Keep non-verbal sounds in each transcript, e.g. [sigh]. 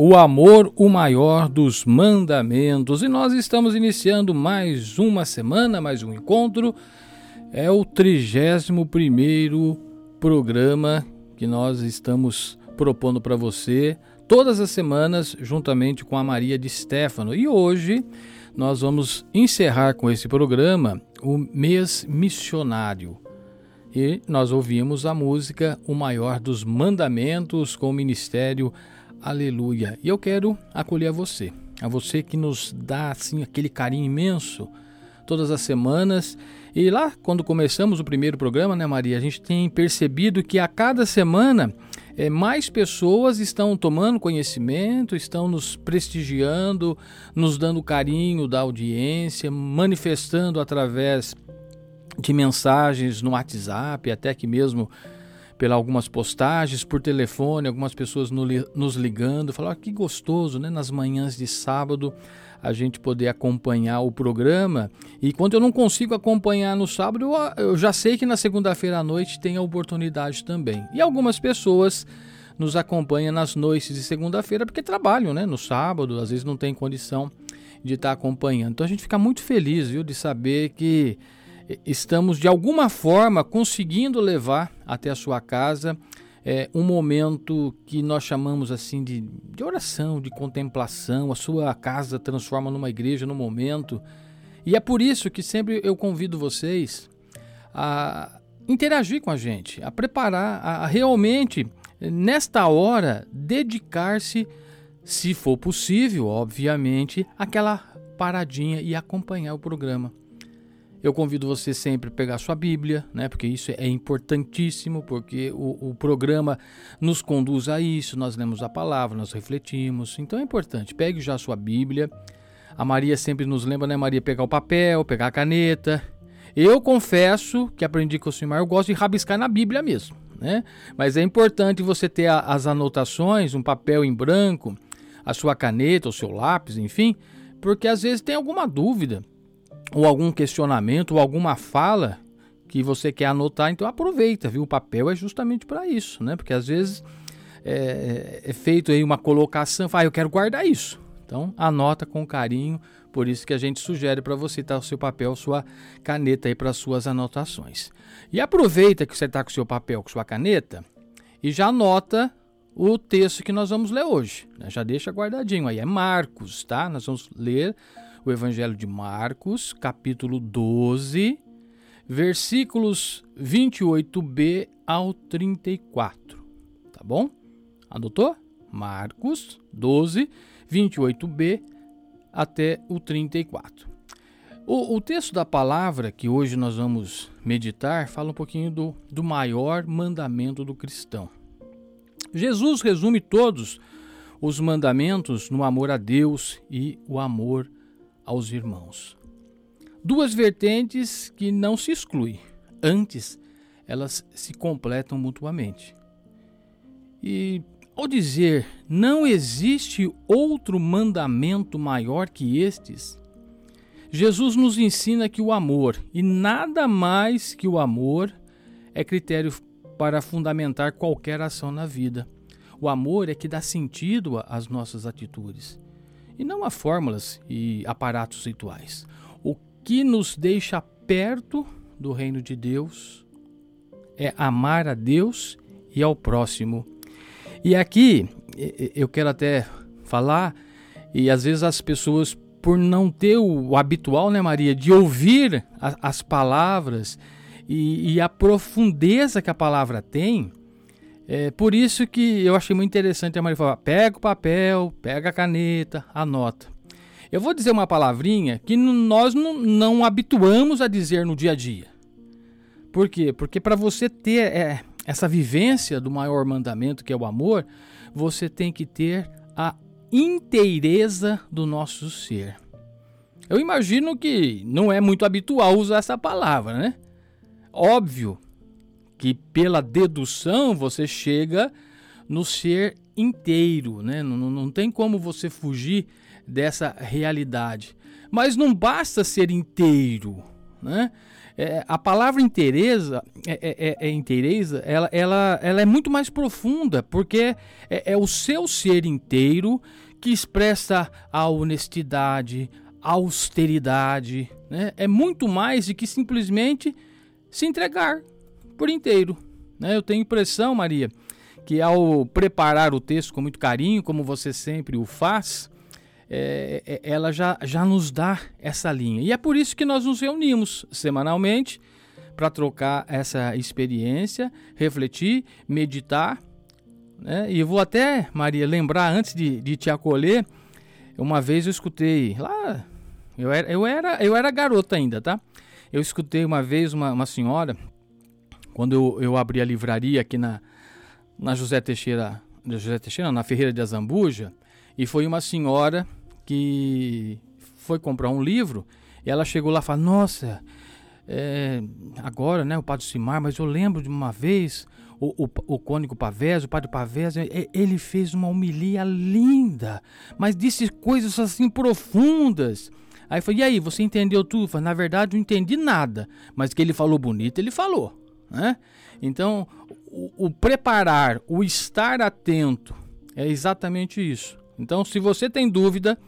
O amor, o maior dos mandamentos. E nós estamos iniciando mais uma semana, mais um encontro. É o 31 programa que nós estamos propondo para você todas as semanas, juntamente com a Maria de Stefano. E hoje nós vamos encerrar com esse programa o mês missionário. E nós ouvimos a música O Maior dos Mandamentos com o Ministério Aleluia. E eu quero acolher a você, a você que nos dá assim aquele carinho imenso todas as semanas. E lá, quando começamos o primeiro programa, né, Maria, a gente tem percebido que a cada semana é, mais pessoas estão tomando conhecimento, estão nos prestigiando, nos dando carinho da audiência, manifestando através de mensagens no WhatsApp, até que mesmo pelas algumas postagens, por telefone, algumas pessoas no, nos ligando, falar ah, que gostoso, né? Nas manhãs de sábado a gente poder acompanhar o programa. E quando eu não consigo acompanhar no sábado, eu, eu já sei que na segunda-feira à noite tem a oportunidade também. E algumas pessoas nos acompanham nas noites de segunda-feira porque trabalham, né? No sábado, às vezes não tem condição de estar acompanhando. Então a gente fica muito feliz, viu, de saber que estamos de alguma forma conseguindo levar até a sua casa é, um momento que nós chamamos assim de, de oração, de contemplação. A sua casa transforma numa igreja no momento. E é por isso que sempre eu convido vocês a interagir com a gente, a preparar, a, realmente, nesta hora, dedicar-se, se for possível, obviamente, aquela paradinha e acompanhar o programa. Eu convido você sempre a pegar sua Bíblia, né? Porque isso é importantíssimo, porque o, o, programa nos conduz a isso. Nós lemos a palavra, nós refletimos. Então é importante. Pegue já a sua Bíblia. A Maria sempre nos lembra, né, Maria, pegar o papel, pegar a caneta. Eu confesso que aprendi com o Senhor, eu gosto de rabiscar na Bíblia mesmo, né? Mas é importante você ter a, as anotações, um papel em branco, a sua caneta, o seu lápis, enfim, porque às vezes tem alguma dúvida ou algum questionamento ou alguma fala que você quer anotar, então aproveita, viu? O papel é justamente para isso, né? Porque às vezes é, é feito aí uma colocação, fala, ah, eu quero guardar isso. Então, anota com carinho, por isso que a gente sugere para você estar o seu papel, sua caneta aí para suas anotações. E aproveita que você está com o seu papel, com sua caneta, e já anota o texto que nós vamos ler hoje. Né? Já deixa guardadinho aí. É Marcos, tá? Nós vamos ler o Evangelho de Marcos, capítulo 12, versículos 28b ao 34. Tá bom? Anotou? Marcos 12, 28b até o 34. O, o, texto da palavra que hoje nós vamos meditar fala um pouquinho do, do maior mandamento do cristão. Jesus resume todos os mandamentos no amor a Deus e o amor aos irmãos. Duas vertentes que não se excluem, antes elas se completam mutuamente. E ao dizer não existe outro mandamento maior que estes, Jesus nos ensina que o amor, e nada mais que o amor, é critério para fundamentar qualquer ação na vida. O amor é que dá sentido às nossas atitudes, e não a fórmulas e aparatos rituais. O que nos deixa perto do reino de Deus é amar a Deus e ao próximo e aqui eu quero até falar, e às vezes as pessoas, por não ter o habitual, né, Maria, de ouvir as palavras e, a profundeza que a palavra tem, é por isso que eu achei muito interessante a Maria falar: pega o papel, pega a caneta, anota. Eu vou dizer uma palavrinha que nós não, não habituamos a dizer no dia a dia. Por quê? Porque para você ter é, essa vivência do maior mandamento, que é o amor, você tem que ter a inteireza do nosso ser. Eu imagino que não é muito habitual usar essa palavra, né? Óbvio que pela dedução você chega no ser inteiro, né? Não, não tem como você fugir dessa realidade. Mas não basta ser inteiro, né? É, a palavra inteireza, é, é, é, é, inteireza ela, ela, ela é muito mais profunda, porque é, é o seu ser inteiro que expressa a honestidade, a austeridade. Né? É muito mais do que simplesmente se entregar por inteiro. Né? Eu tenho impressão, Maria, que ao preparar o texto com muito carinho, como você sempre o faz, é, é, ela já, já nos dá essa linha. E é por isso que nós nos reunimos semanalmente para trocar essa experiência, refletir, meditar. Né? E vou até, Maria, lembrar antes de, de te acolher, uma vez eu escutei lá, eu era, eu era, eu era garota ainda, tá? Eu escutei uma vez uma, uma senhora, quando eu, eu abri a livraria aqui na, na José Teixeira, José Teixeira, na Ferreira de Azambuja, e foi uma senhora que foi comprar um livro e ela chegou lá e falou: Nossa, é, agora, né, o Padre Simar, mas eu lembro de uma vez o, o, o cônigo Pavés, o Padre Pavés, ele fez uma homilia linda, mas disse coisas assim profundas. Aí falei, e aí, você entendeu tudo? Eu falei, na verdade, não entendi nada, mas que ele falou bonito, ele falou. Né? Então, o, o preparar, o estar atento, é exatamente isso. Então, se você tem dúvida,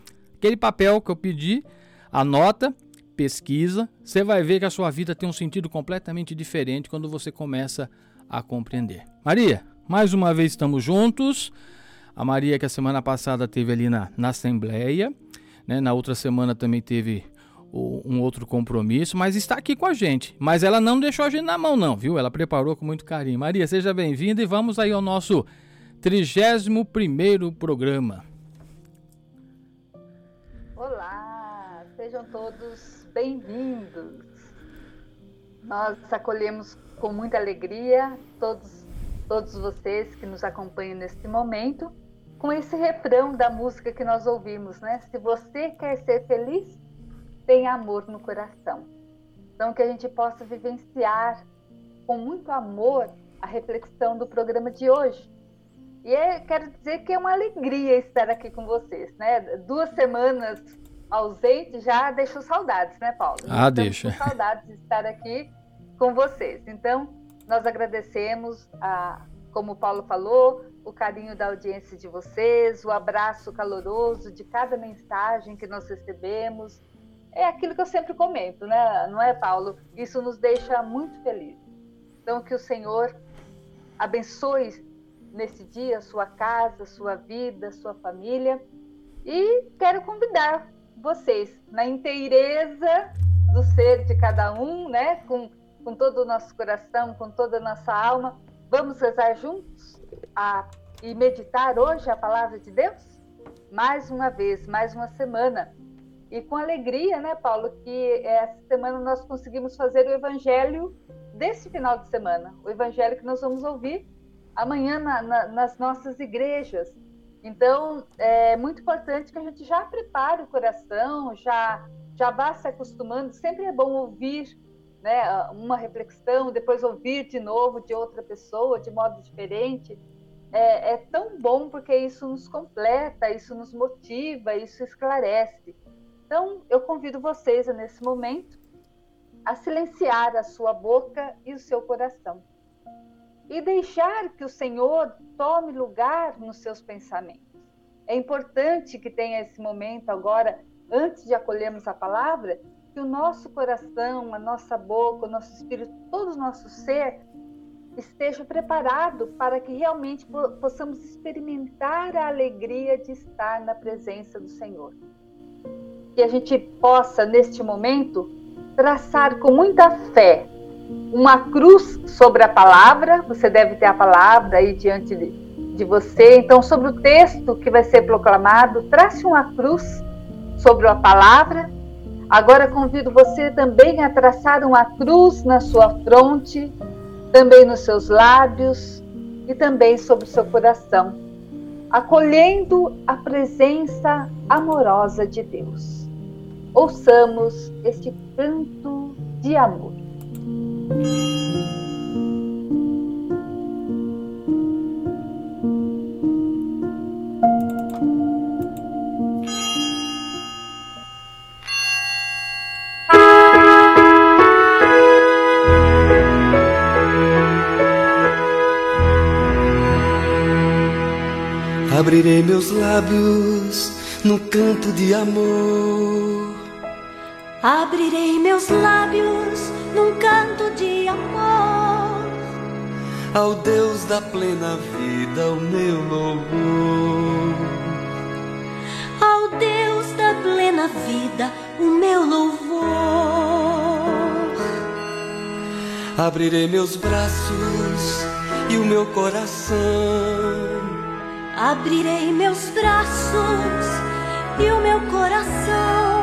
Aquele papel que eu pedi, anota, pesquisa, você vai ver que a sua vida tem um sentido completamente diferente quando você começa a compreender. Maria, mais uma vez estamos juntos. A Maria que a semana passada teve ali na, na Assembleia, né? na outra semana também teve um outro compromisso, mas está aqui com a gente. Mas ela não deixou a gente na mão não, viu? Ela preparou com muito carinho. Maria, seja bem-vinda e vamos aí ao nosso 31 primeiro programa. Sejam todos bem-vindos. Nós acolhemos com muita alegria todos, todos vocês que nos acompanham neste momento, com esse refrão da música que nós ouvimos, né? Se você quer ser feliz, tenha amor no coração. Então, que a gente possa vivenciar com muito amor a reflexão do programa de hoje. E é, quero dizer que é uma alegria estar aqui com vocês, né? Duas semanas ausente já deixou saudades, né, Paulo? Ah, deixa. saudades de estar aqui com vocês. Então, nós agradecemos a, como o Paulo falou, o carinho da audiência de vocês, o abraço caloroso de cada mensagem que nós recebemos. É aquilo que eu sempre comento, né? Não é, Paulo? Isso nos deixa muito felizes. Então, que o Senhor abençoe nesse dia sua casa, sua vida, sua família. E quero convidar vocês, na inteireza do ser de cada um, né? Com, com todo o nosso coração, com toda a nossa alma, vamos rezar juntos a, e meditar hoje a palavra de Deus? Mais uma vez, mais uma semana. E com alegria, né, Paulo, que essa semana nós conseguimos fazer o evangelho desse final de semana, o evangelho que nós vamos ouvir amanhã na, na, nas nossas igrejas. Então, é muito importante que a gente já prepare o coração, já, já vá se acostumando. Sempre é bom ouvir né, uma reflexão, depois ouvir de novo de outra pessoa, de modo diferente. É, é tão bom porque isso nos completa, isso nos motiva, isso esclarece. Então, eu convido vocês, nesse momento, a silenciar a sua boca e o seu coração e deixar que o Senhor tome lugar nos seus pensamentos. É importante que tenha esse momento agora, antes de acolhermos a palavra, que o nosso coração, a nossa boca, o nosso espírito, todo o nosso ser esteja preparado para que realmente possamos experimentar a alegria de estar na presença do Senhor. Que a gente possa, neste momento, traçar com muita fé uma cruz sobre a palavra, você deve ter a palavra aí diante de, de você. Então, sobre o texto que vai ser proclamado, trace uma cruz sobre a palavra. Agora convido você também a traçar uma cruz na sua fronte, também nos seus lábios e também sobre o seu coração, acolhendo a presença amorosa de Deus. Ouçamos este canto de amor. Abrirei meus lábios no canto de amor. Abrirei meus lábios num canto de amor. Ao Deus da plena vida, o meu louvor. Ao Deus da plena vida, o meu louvor. Abrirei meus braços e o meu coração. Abrirei meus braços e o meu coração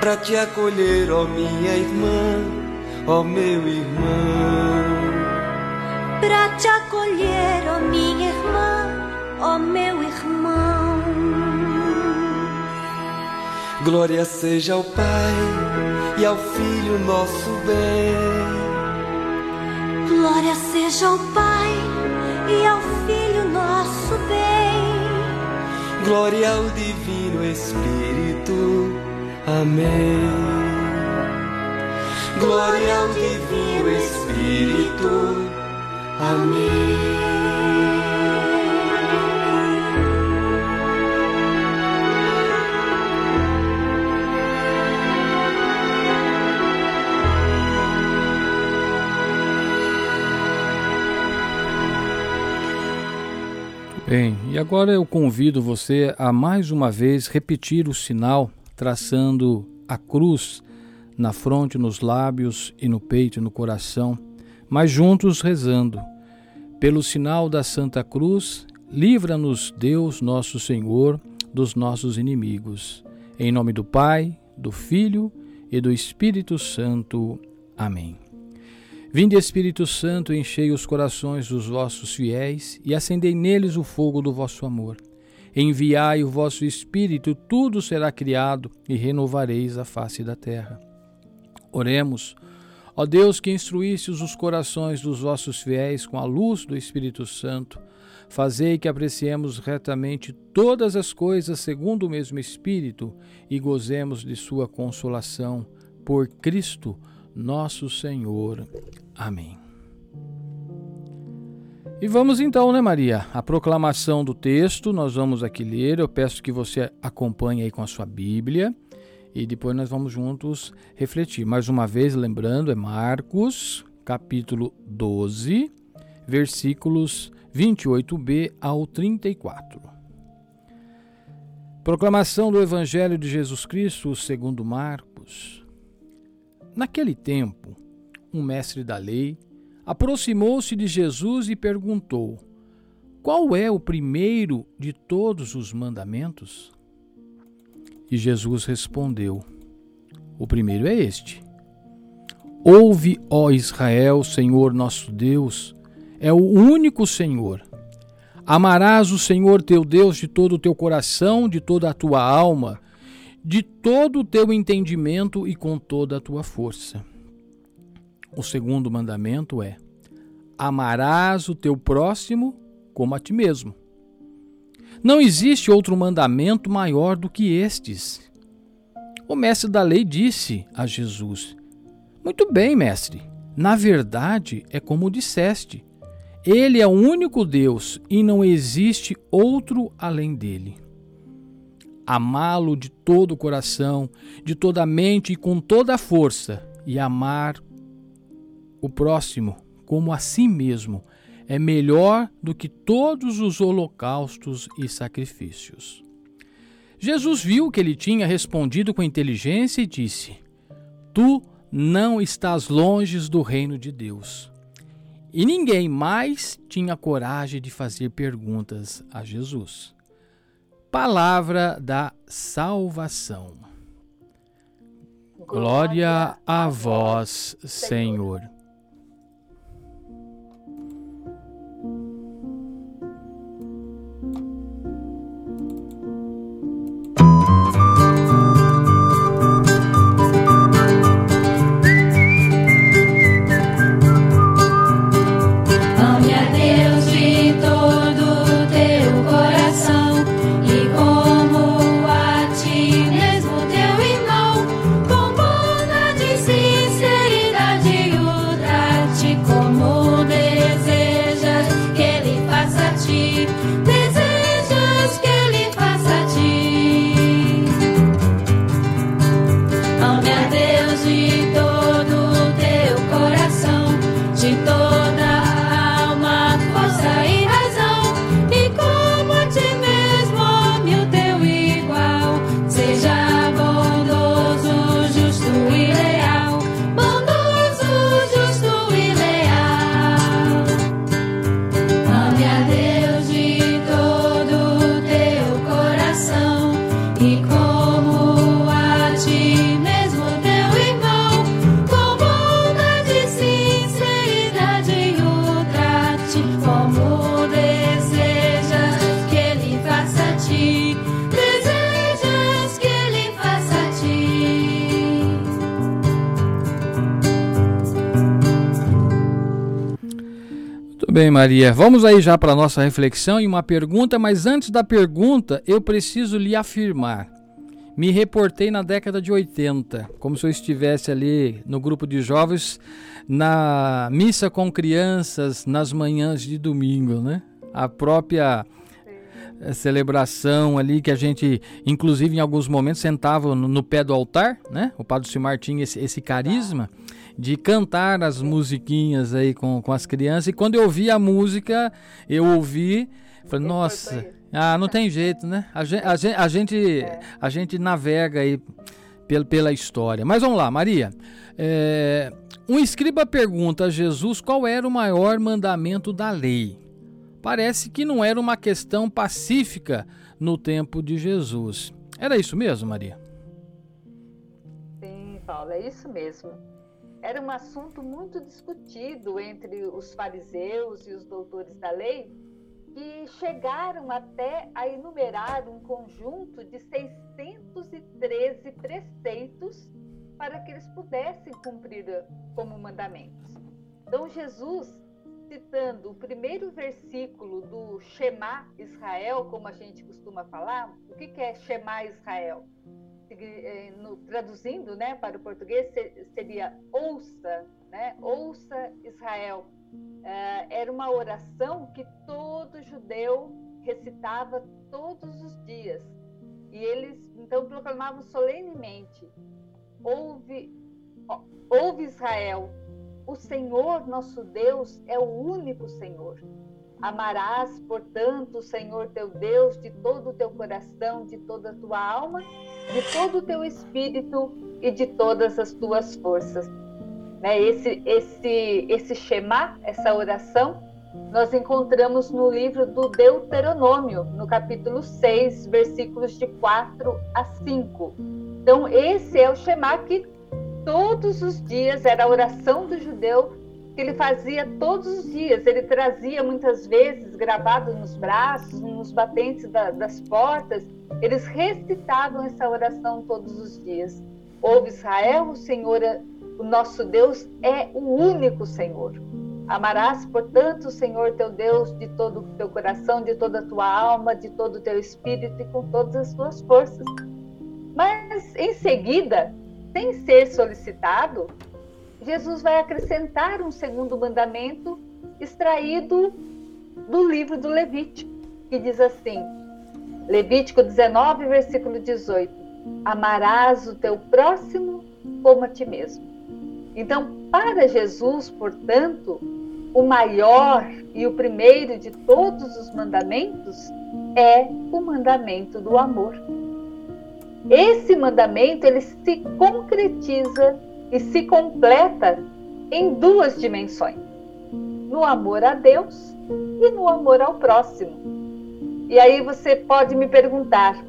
para te acolher, ó minha irmã, ó meu irmão. Para te acolher, ó minha irmã, ó meu irmão. Glória seja ao Pai e ao Filho nosso bem. Glória seja ao Pai e ao Filho nosso bem. Glória ao Divino Espírito Amém. Glória ao Divino Espírito. Amém. Bem, e agora eu convido você a mais uma vez repetir o sinal traçando a cruz na fronte, nos lábios e no peito e no coração, mas juntos rezando. Pelo sinal da Santa Cruz, livra-nos Deus nosso Senhor dos nossos inimigos. Em nome do Pai, do Filho e do Espírito Santo. Amém. Vinde Espírito Santo, enchei os corações dos vossos fiéis e acendei neles o fogo do vosso amor. Enviai o vosso Espírito, tudo será criado e renovareis a face da terra. Oremos. Ó Deus, que instruístes os corações dos vossos fiéis com a luz do Espírito Santo, fazei que apreciemos retamente todas as coisas segundo o mesmo Espírito e gozemos de Sua consolação. Por Cristo, nosso Senhor. Amém. E vamos então, né, Maria? A proclamação do texto, nós vamos aqui ler. Eu peço que você acompanhe aí com a sua Bíblia e depois nós vamos juntos refletir. Mais uma vez, lembrando, é Marcos, capítulo 12, versículos 28b ao 34. Proclamação do Evangelho de Jesus Cristo segundo Marcos. Naquele tempo, um mestre da lei aproximou-se de Jesus e perguntou: Qual é o primeiro de todos os mandamentos? E Jesus respondeu: O primeiro é este: Ouve, ó Israel, Senhor nosso Deus, é o único Senhor. Amarás o Senhor teu Deus de todo o teu coração, de toda a tua alma, de todo o teu entendimento e com toda a tua força. O segundo mandamento é: amarás o teu próximo como a ti mesmo. Não existe outro mandamento maior do que estes. O mestre da lei disse a Jesus: Muito bem, mestre. Na verdade, é como disseste. Ele é o único Deus e não existe outro além dele. Amá-lo de todo o coração, de toda a mente e com toda a força, e amar o próximo como a si mesmo é melhor do que todos os holocaustos e sacrifícios. Jesus viu que ele tinha respondido com inteligência e disse: Tu não estás longe do reino de Deus. E ninguém mais tinha coragem de fazer perguntas a Jesus. Palavra da salvação. Glória a vós, Senhor. Bem, Maria. Vamos aí já para a nossa reflexão e uma pergunta, mas antes da pergunta, eu preciso lhe afirmar. Me reportei na década de 80, como se eu estivesse ali no grupo de jovens, na missa com crianças nas manhãs de domingo, né? A própria eh, celebração ali que a gente, inclusive em alguns momentos, sentava no, pé do altar, né? O Padre Simar tinha esse, esse carisma de cantar as musiquinhas aí com, com as crianças. E quando eu ouvi a música, eu ouvi, falei, nossa, ah, não tem jeito, né? A gente, a gente, a gente, é. a gente navega aí pela, pela história. Mas vamos lá, Maria. É, um escriba pergunta a Jesus qual era o maior mandamento da lei. Parece que não era uma questão pacífica no tempo de Jesus. Era isso mesmo, Maria? Sim, Paulo, é isso mesmo era um assunto muito discutido entre os fariseus e os doutores da lei, que chegaram até a enumerar um conjunto de 613 preceitos para que eles pudessem cumprir como mandamentos. Então, Jesus, citando o primeiro versículo do Shema Israel, como a gente costuma falar, o que é Shema Israel? Eh, no, traduzindo né, para o português, seria ouça, né? ouça Israel. Uh, era uma oração que todo judeu recitava todos os dias. E eles então proclamavam solenemente: Ouve, ouve Israel, o Senhor nosso Deus é o único Senhor. Amarás, portanto, o Senhor teu Deus de todo o teu coração, de toda a tua alma, de todo o teu espírito e de todas as tuas forças. Né? Esse, esse, esse Shema, essa oração, nós encontramos no livro do Deuteronômio, no capítulo 6, versículos de 4 a 5. Então, esse é o Shema que todos os dias era a oração do judeu que ele fazia todos os dias. Ele trazia muitas vezes gravado nos braços, nos batentes da, das portas. Eles recitavam essa oração todos os dias. Ouve Israel, o Senhor, o nosso Deus é o único Senhor. Amarás, portanto, o Senhor teu Deus de todo o teu coração, de toda a tua alma, de todo o teu espírito e com todas as tuas forças. Mas em seguida, sem ser solicitado, Jesus vai acrescentar um segundo mandamento extraído do livro do Levítico, que diz assim: Levítico 19, versículo 18: Amarás o teu próximo como a ti mesmo. Então, para Jesus, portanto, o maior e o primeiro de todos os mandamentos é o mandamento do amor. Esse mandamento ele se concretiza e se completa em duas dimensões: no amor a Deus e no amor ao próximo. E aí você pode me perguntar: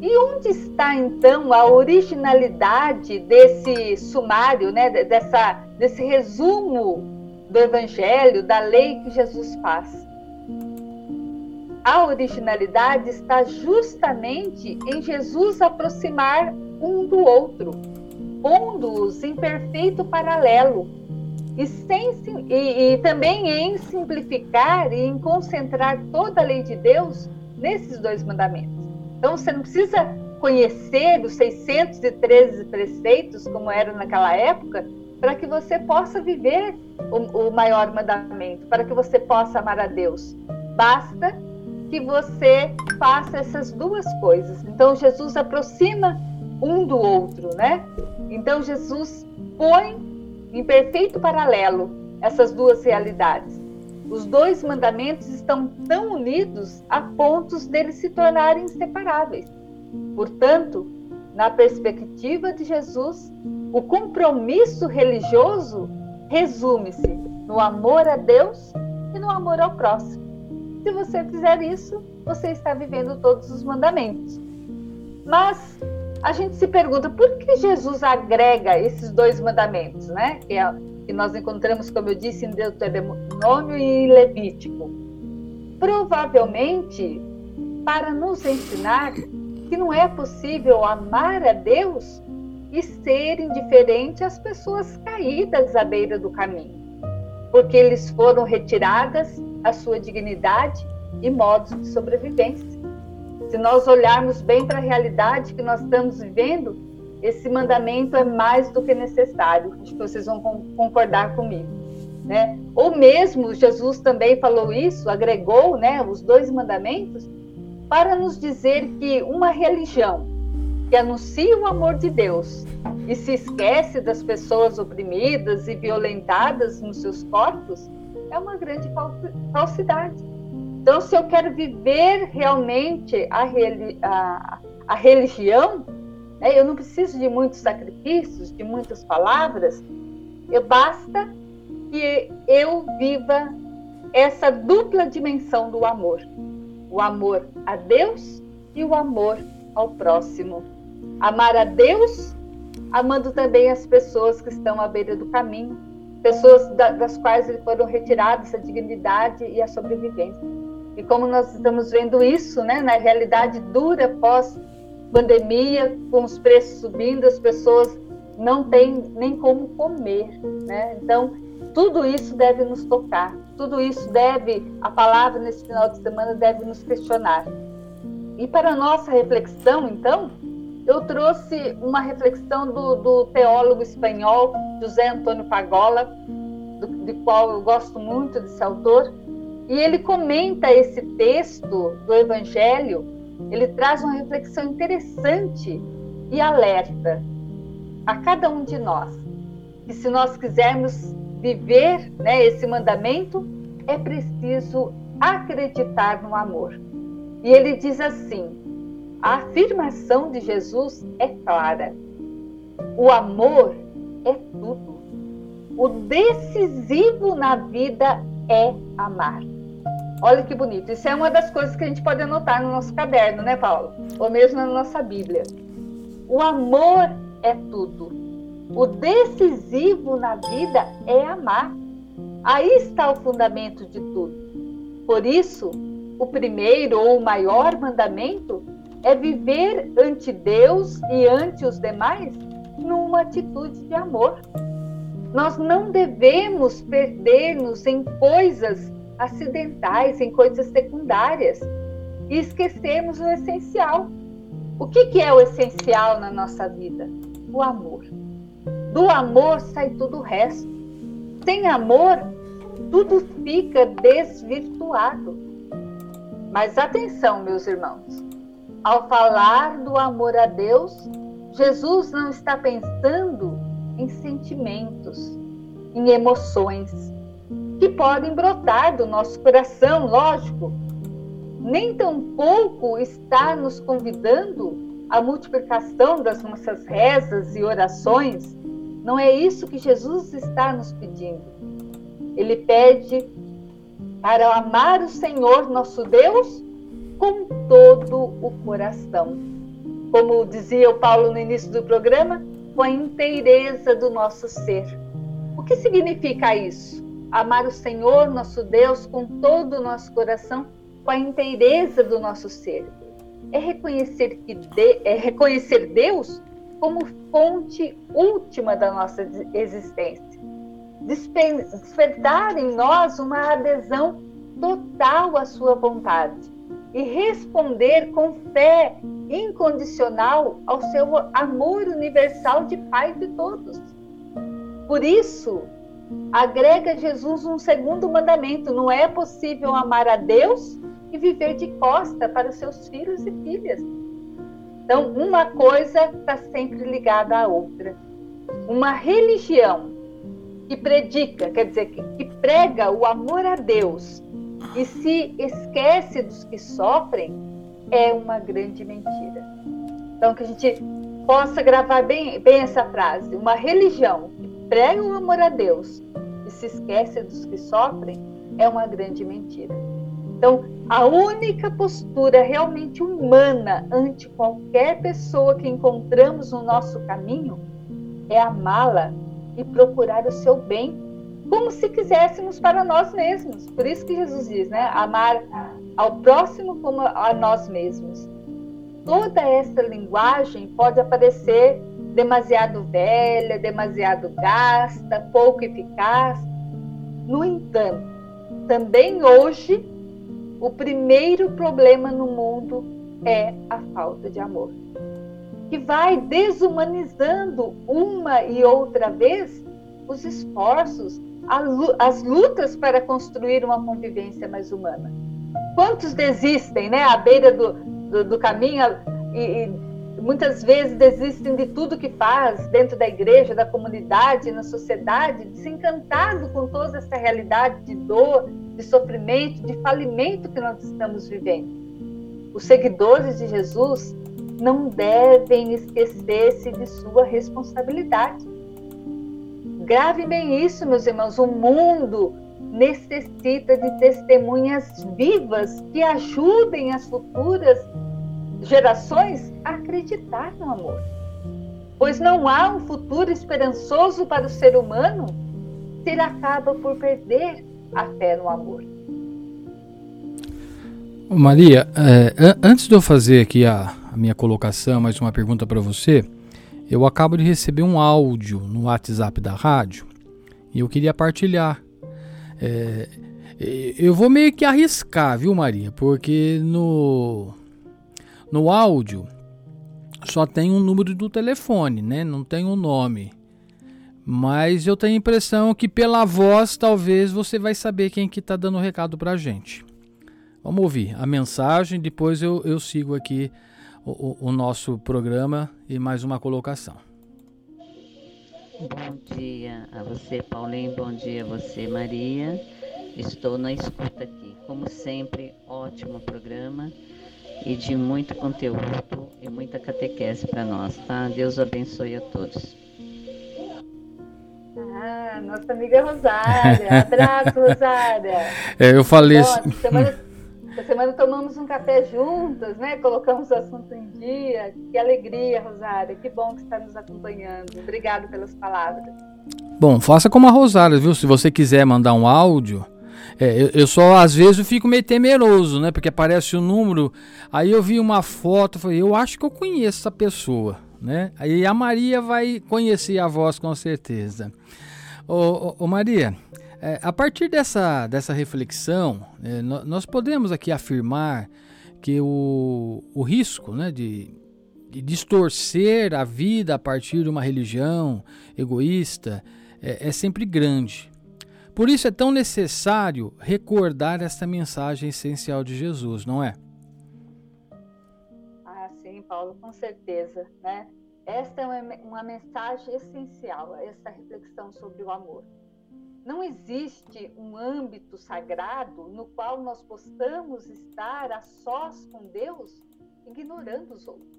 e onde está então a originalidade desse sumário, né, dessa, desse resumo do Evangelho, da lei que Jesus faz? A originalidade está justamente em Jesus aproximar um do outro pondo-os em perfeito paralelo e, sem, e, e também em simplificar e em concentrar toda a lei de Deus nesses dois mandamentos. Então você não precisa conhecer os 613 preceitos, como era naquela época, para que você possa viver o, o, maior mandamento, para que você possa amar a Deus. Basta que você faça essas duas coisas. Então Jesus aproxima um do outro, né? Então Jesus põe em perfeito paralelo essas duas realidades. Os dois mandamentos estão tão unidos a pontos deles se tornarem inseparáveis. Portanto, na perspectiva de Jesus, o compromisso religioso resume-se no amor a Deus e no amor ao próximo. Se você fizer isso, você está vivendo todos os mandamentos. Mas a gente se pergunta por que Jesus agrega esses dois mandamentos, né? Que, é, que nós encontramos, como eu disse, em Deuteronômio e Levítico. Provavelmente para nos ensinar que não é possível amar a Deus e ser indiferente às pessoas caídas à beira do caminho, porque eles foram retiradas a sua dignidade e modos de sobrevivência. Se nós olharmos bem para a realidade que nós estamos vivendo, esse mandamento é mais do que necessário. Acho que vocês vão concordar comigo. Né? Ou mesmo Jesus também falou isso, agregou né, os dois mandamentos, para nos dizer que uma religião que anuncia o amor de Deus e se esquece das pessoas oprimidas e violentadas nos seus corpos é uma grande falsidade. Então, se eu quero viver realmente a, a, a religião, né, eu não preciso de muitos sacrifícios, de muitas palavras, eu basta que eu viva essa dupla dimensão do amor: o amor a Deus e o amor ao próximo. Amar a Deus, amando também as pessoas que estão à beira do caminho, pessoas das quais foram retiradas a dignidade e a sobrevivência. E como nós estamos vendo isso, né, na realidade dura pós-pandemia, com os preços subindo, as pessoas não têm nem como comer, né? Então, tudo isso deve nos tocar, tudo isso deve, a palavra nesse final de semana deve nos questionar. E para nossa reflexão, então, eu trouxe uma reflexão do, do teólogo espanhol José Antônio Pagola, do, de qual eu gosto muito desse autor, e ele comenta esse texto do Evangelho, ele traz uma reflexão interessante e alerta a cada um de nós que se nós quisermos viver né, esse mandamento, é preciso acreditar no amor. E ele diz assim: a afirmação de Jesus é clara. O amor é tudo. O decisivo na vida é amar. Olha que bonito. Isso é uma das coisas que a gente pode anotar no nosso caderno, né, Paulo? Ou mesmo na nossa Bíblia. O amor é tudo. O decisivo na vida é amar. Aí está o fundamento de tudo. Por isso, o primeiro ou o maior mandamento é viver ante Deus e ante os demais numa atitude de amor. Nós não devemos perder-nos em coisas acidentais, em coisas secundárias e esquecermos o essencial. O que, que é o essencial na nossa vida? O amor. Do amor sai tudo o resto. Sem amor, tudo fica desvirtuado. Mas atenção, meus irmãos. Ao falar do amor a Deus, Jesus não está pensando em sentimentos, em emoções que podem brotar do nosso coração, lógico. Nem tampouco está nos convidando à multiplicação das nossas rezas e orações não é isso que Jesus está nos pedindo. Ele pede para amar o Senhor nosso Deus com todo o coração. Como dizia o Paulo no início do programa, com a inteireza do nosso ser. O que significa isso? Amar o Senhor nosso Deus com todo o nosso coração, com a inteireza do nosso ser. É reconhecer que de, é reconhecer Deus como fonte última da nossa existência. Despertar em nós uma adesão total à sua vontade e responder com fé incondicional ao seu amor universal de Pai de todos. Por isso, agrega Jesus um segundo mandamento: não é possível amar a Deus e viver de costa para os seus filhos e filhas. Então, uma coisa está sempre ligada à outra. Uma religião que predica, quer dizer, que, prega o amor a Deus e se esquece dos que sofrem, é uma grande mentira. Então, que a gente possa gravar bem, bem essa frase. Uma religião que prega o amor a Deus e se esquece dos que sofrem é uma grande mentira. Então, a única postura realmente humana ante qualquer pessoa que encontramos no nosso caminho é amá-la e procurar o seu bem, como se quiséssemos para nós mesmos. Por isso que Jesus diz, né? Amar ao próximo como a nós mesmos. Toda essa linguagem pode aparecer demasiado velha, demasiado gasta, pouco eficaz. No entanto, também hoje o primeiro problema no mundo é a falta de amor, que vai desumanizando uma e outra vez os esforços, as lutas para construir uma convivência mais humana. Quantos desistem, né, à beira do, do, do caminho e, e muitas vezes desistem de tudo que faz dentro da igreja, da comunidade, na sociedade, desencantado com toda essa realidade de dor, de sofrimento, de falimento que nós estamos vivendo. Os seguidores de Jesus não devem esquecer-se de sua responsabilidade. Grave bem isso, meus irmãos. O mundo necessita de testemunhas vivas que ajudem as futuras gerações acreditar no amor. Pois não há um futuro esperançoso para o ser humano se ele acaba por perder a fé no amor. Maria, é, antes de eu fazer aqui a, a minha colocação, mais uma pergunta para você, eu acabo de receber um áudio no WhatsApp da rádio e eu queria partilhar. É, eu vou meio que arriscar, viu, Maria? Porque no, no áudio só tem um número do telefone, né? Não tem um nome. Mas eu tenho a impressão que pela voz talvez você vai saber quem que está dando o recado para a gente. Vamos ouvir a mensagem, depois eu, eu sigo aqui o, o nosso programa e mais uma colocação. Bom dia a você, Paulinho. Bom dia a você, Maria. Estou na escuta aqui. Como sempre, ótimo programa e de muito conteúdo e muita catequese para nós, tá? Deus abençoe a todos. Ah, nossa amiga Rosária. Abraço, Rosária. É, eu falei Bom, assim. Semana, essa semana tomamos um café juntas, né? Colocamos o assunto em dia. Que alegria, Rosária. Que bom que está nos acompanhando. Obrigado pelas palavras. Bom, faça como a Rosária, viu? Se você quiser mandar um áudio, é, eu, eu, só às vezes eu fico meio temeroso, né? Porque aparece o um número, aí eu vi uma foto, falei, eu acho que eu conheço essa pessoa, né? Aí a Maria vai conhecer a voz com certeza. Ô, ô, ô Maria, é, a partir dessa, dessa reflexão, é, nós podemos aqui afirmar que o, o risco né, de, de distorcer a vida a partir de uma religião egoísta é, é sempre grande. Por isso é tão necessário recordar essa mensagem essencial de Jesus, não é? Ah, sim, Paulo, com certeza, né? Esta é uma, uma mensagem essencial, essa reflexão sobre o amor. Não existe um âmbito sagrado no qual nós possamos estar a sós com Deus, ignorando os outros.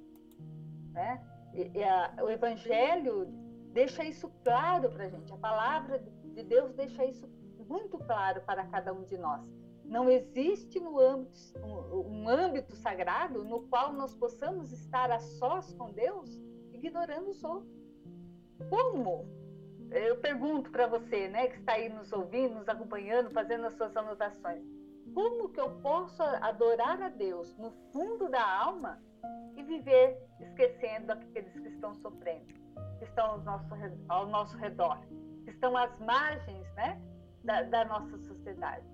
Né? E, e a, o Evangelho deixa isso claro para a gente. A palavra de Deus deixa isso muito claro para cada um de nós. Não existe âmbito, um, um âmbito sagrado no qual nós possamos estar a sós com Deus, ignorando os outros. Como? Eu pergunto para você, né, que está aí nos ouvindo, nos acompanhando, fazendo as suas anotações. Como que eu posso adorar a Deus no fundo da alma e viver esquecendo aqueles que estão sofrendo, que estão ao nosso, ao nosso redor? Estão às margens né, da, da nossa sociedade.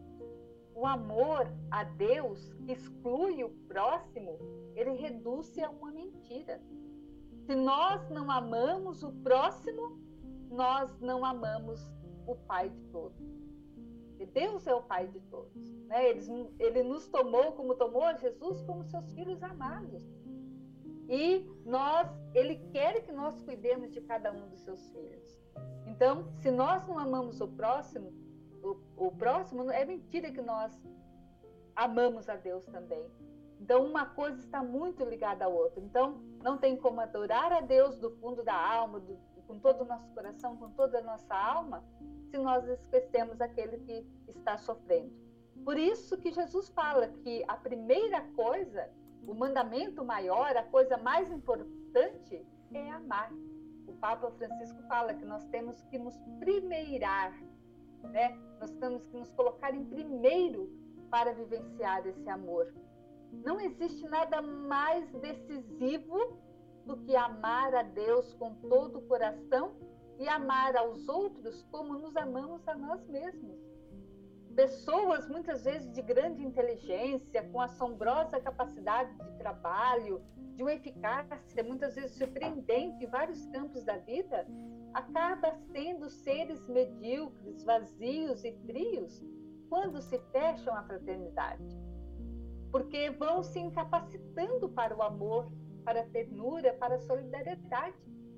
O amor a Deus que exclui o próximo, ele reduz-se a uma mentira. Se nós não amamos o próximo, nós não amamos o Pai de todos. E Deus é o Pai de todos. Né? Ele, ele nos tomou, como tomou Jesus, como seus filhos amados. E nós, Ele quer que nós cuidemos de cada um dos seus filhos. Então, se nós não amamos o próximo, o, o próximo é mentira que nós amamos a Deus também. Então, uma coisa está muito ligada à outra. Então, não tem como adorar a Deus do fundo da alma, do, com todo o nosso coração, com toda a nossa alma, se nós esquecemos aquele que está sofrendo. Por isso que Jesus fala que a primeira coisa, o mandamento maior, a coisa mais importante é amar Papa Francisco fala que nós temos que nos primeirar, né? Nós temos que nos colocar em primeiro para vivenciar esse amor. Não existe nada mais decisivo do que amar a Deus com todo o coração e amar aos outros como nos amamos a nós mesmos pessoas muitas vezes de grande inteligência, com assombrosa capacidade de trabalho, de uma eficácia muitas vezes surpreendente em vários campos da vida, acaba sendo seres medíocres, vazios e frios quando se fecham à fraternidade. Porque vão se incapacitando para o amor, para a ternura, para a solidariedade.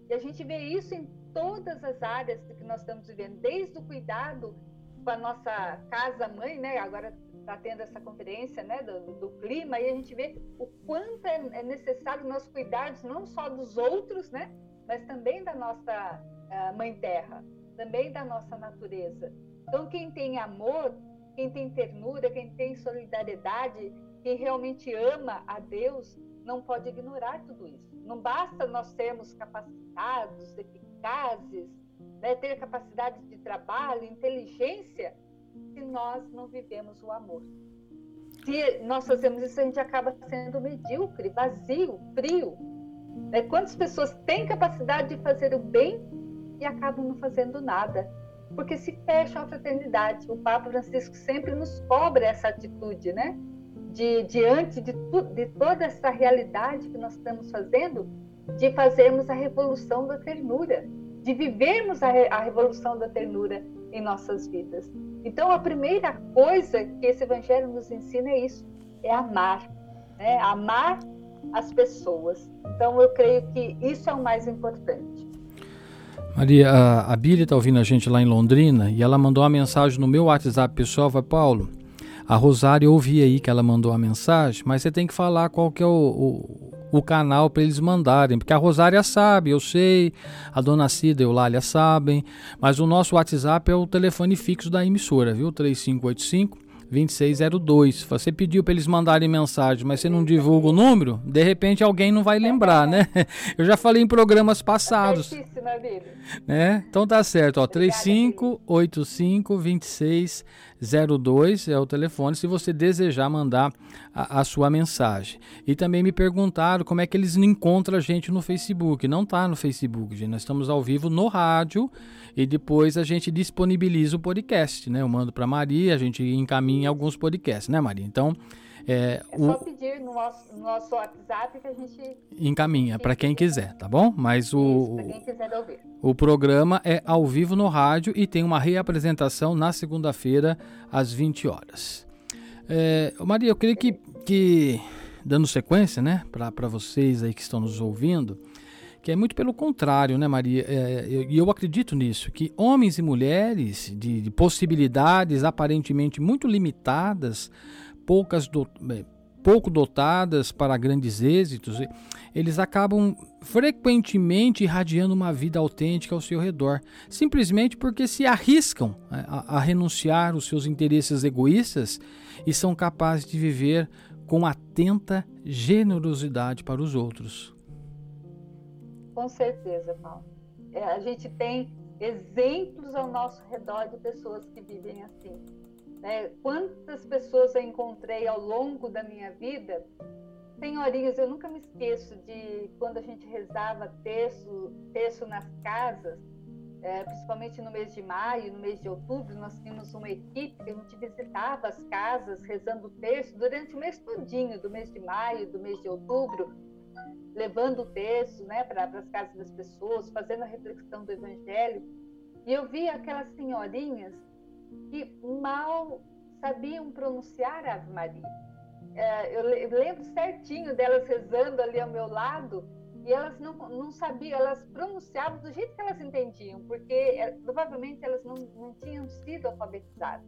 E a gente vê isso em todas as áreas que nós estamos vivendo, desde o cuidado com a nossa casa mãe, né? Agora está tendo essa conferência, né, do, do, clima e a gente vê o quanto é, é necessário nós cuidarmos não só dos outros, né, mas também da nossa uh, mãe terra, também da nossa natureza. Então quem tem amor, quem tem ternura, quem tem solidariedade, quem realmente ama a Deus, não pode ignorar tudo isso. Não basta nós sermos capacitados, eficazes, né, ter capacidade de trabalho, inteligência, se nós não vivemos o amor. Se nós fazemos isso, a gente acaba sendo medíocre, vazio, frio. Né? Quantas pessoas têm capacidade de fazer o bem e acabam não fazendo nada? Porque se fecham a fraternidade. O Papa Francisco sempre nos cobra essa atitude, né? De, diante de, tu, de toda essa realidade que nós estamos fazendo, de fazermos a revolução da ternura, de vivermos a, a revolução da ternura em nossas vidas. Então, a primeira coisa que esse evangelho nos ensina é isso: é amar, né? amar as pessoas. Então, eu creio que isso é o mais importante. Maria, a, a Bíblia está ouvindo a gente lá em Londrina e ela mandou uma mensagem no meu WhatsApp pessoal, vai Paulo. A Rosário ouvi aí que ela mandou a mensagem, mas você tem que falar qual que é o, o, o canal para eles mandarem, porque a Rosária sabe, eu sei, a Dona Cida e o Lália sabem, mas o nosso WhatsApp é o telefone fixo da emissora, viu? 3585 2602. Você pediu para eles mandarem mensagem, mas você não divulga o número, de repente alguém não vai lembrar, né? [laughs] Eu já falei em programas passados. É né? Então tá certo, ó, 3585 2602 é o telefone se você desejar mandar a, a, sua mensagem. E também me perguntaram como é que eles encontram a gente no Facebook. Não tá no Facebook, gente. Nós estamos ao vivo no rádio e depois a gente disponibiliza o podcast, né? Eu mando para Maria, a gente encaminha alguns podcasts, né, Maria? Então, é, é só o... pedir no nosso, no nosso WhatsApp que a gente encaminha para quem quiser, tá bom? Mas o Isso, quem quiser ouvir. o programa é ao vivo no rádio e tem uma reapresentação na segunda-feira às 20 horas. É, Maria, eu queria que, que dando sequência, né, para vocês aí que estão nos ouvindo, que é muito pelo contrário, né, Maria? É, e eu, eu, acredito nisso, que homens e mulheres de, de possibilidades aparentemente muito limitadas, poucas do, pouco dotadas para grandes êxitos, eles acabam frequentemente irradiando uma vida autêntica ao seu redor, simplesmente porque se arriscam né, a, a renunciar os seus interesses egoístas e são capazes de viver com atenta generosidade para os outros. Com certeza, Paulo. É, a gente tem exemplos ao nosso redor de pessoas que vivem assim. Né? Quantas pessoas eu encontrei ao longo da minha vida? Senhorinhas, eu nunca me esqueço de quando a gente rezava terço, terço nas casas, é, principalmente no mês de maio, no mês de outubro, nós tínhamos uma equipe que a gente visitava as casas rezando o durante o mês todinho, do mês de maio, do mês de outubro, levando o texto né, para as casas das pessoas, fazendo a reflexão do Evangelho. E eu vi aquelas senhorinhas que mal sabiam pronunciar a Ave Maria. É, eu lembro certinho delas rezando ali ao meu lado e elas não, não sabiam, elas pronunciavam do jeito que elas entendiam, porque é, provavelmente elas não, não tinham sido alfabetizadas,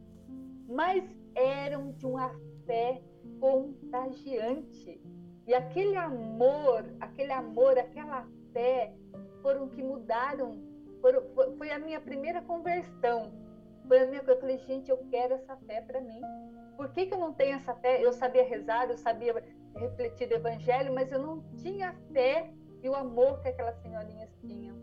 mas eram de uma fé contagiante e aquele amor, aquele amor, aquela fé foram que mudaram. Foram, foi a minha primeira conversão. Foi a minha, eu falei, gente, eu quero essa fé para mim. Por que, que eu não tenho essa fé? Eu sabia rezar, eu sabia refletir o evangelho, mas eu não tinha fé e o amor que aquelas senhorinhas tinham.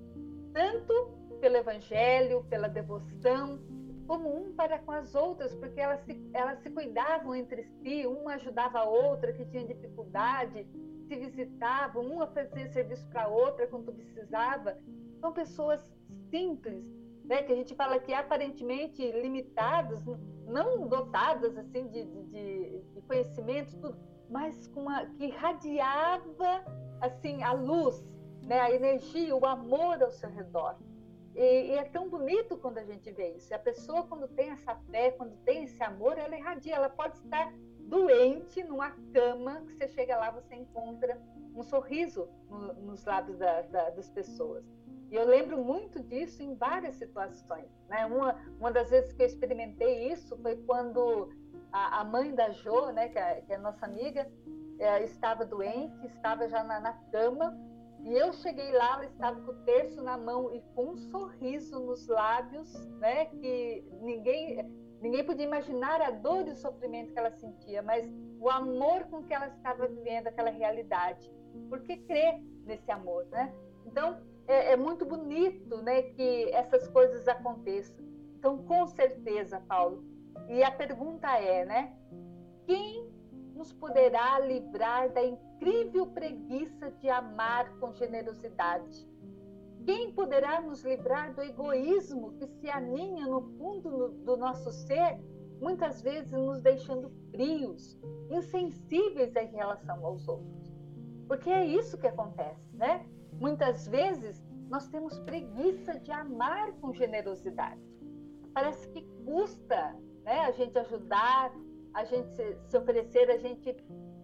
Tanto pelo evangelho, pela devoção, como um para com as outras, porque elas se, elas se cuidavam entre si, uma ajudava a outra que tinha dificuldade, se visitavam, uma fazia serviço para a outra quando precisava. São pessoas simples, né, que a gente fala que aparentemente limitadas, não dotadas assim de, de, de conhecimentos, tudo, mas com que irradiava assim a luz, né, a energia, o amor ao seu redor. E, e, é tão bonito quando a gente vê isso. A pessoa, quando tem essa fé, quando tem esse amor, ela irradia. Ela pode estar doente numa cama, que você chega lá, você encontra um sorriso no, nos lábios da, da, das pessoas. E eu lembro muito disso em várias situações. Né? Uma, uma das vezes que eu experimentei isso foi quando a, a mãe da Jo, né, que, é, que é nossa amiga, é, estava doente, estava já na, na cama e eu cheguei lá, ela estava com o terço na mão e com um sorriso nos lábios, né? Que ninguém, ninguém podia imaginar a dor e o sofrimento que ela sentia, mas o amor com que ela estava vivendo aquela realidade. Porque crê nesse amor, né? Então, é, é muito bonito, né? Que essas coisas aconteçam. Então, com certeza, Paulo. E a pergunta é, né? Quem nos poderá livrar da incrível preguiça de amar com generosidade? Quem poderá nos livrar do egoísmo que se aninha no fundo do nosso ser, muitas vezes nos deixando frios, insensíveis em relação aos outros? Porque é isso que acontece, né? Muitas vezes nós temos preguiça de amar com generosidade. Parece que custa né, a gente ajudar, a gente se, oferecer, a gente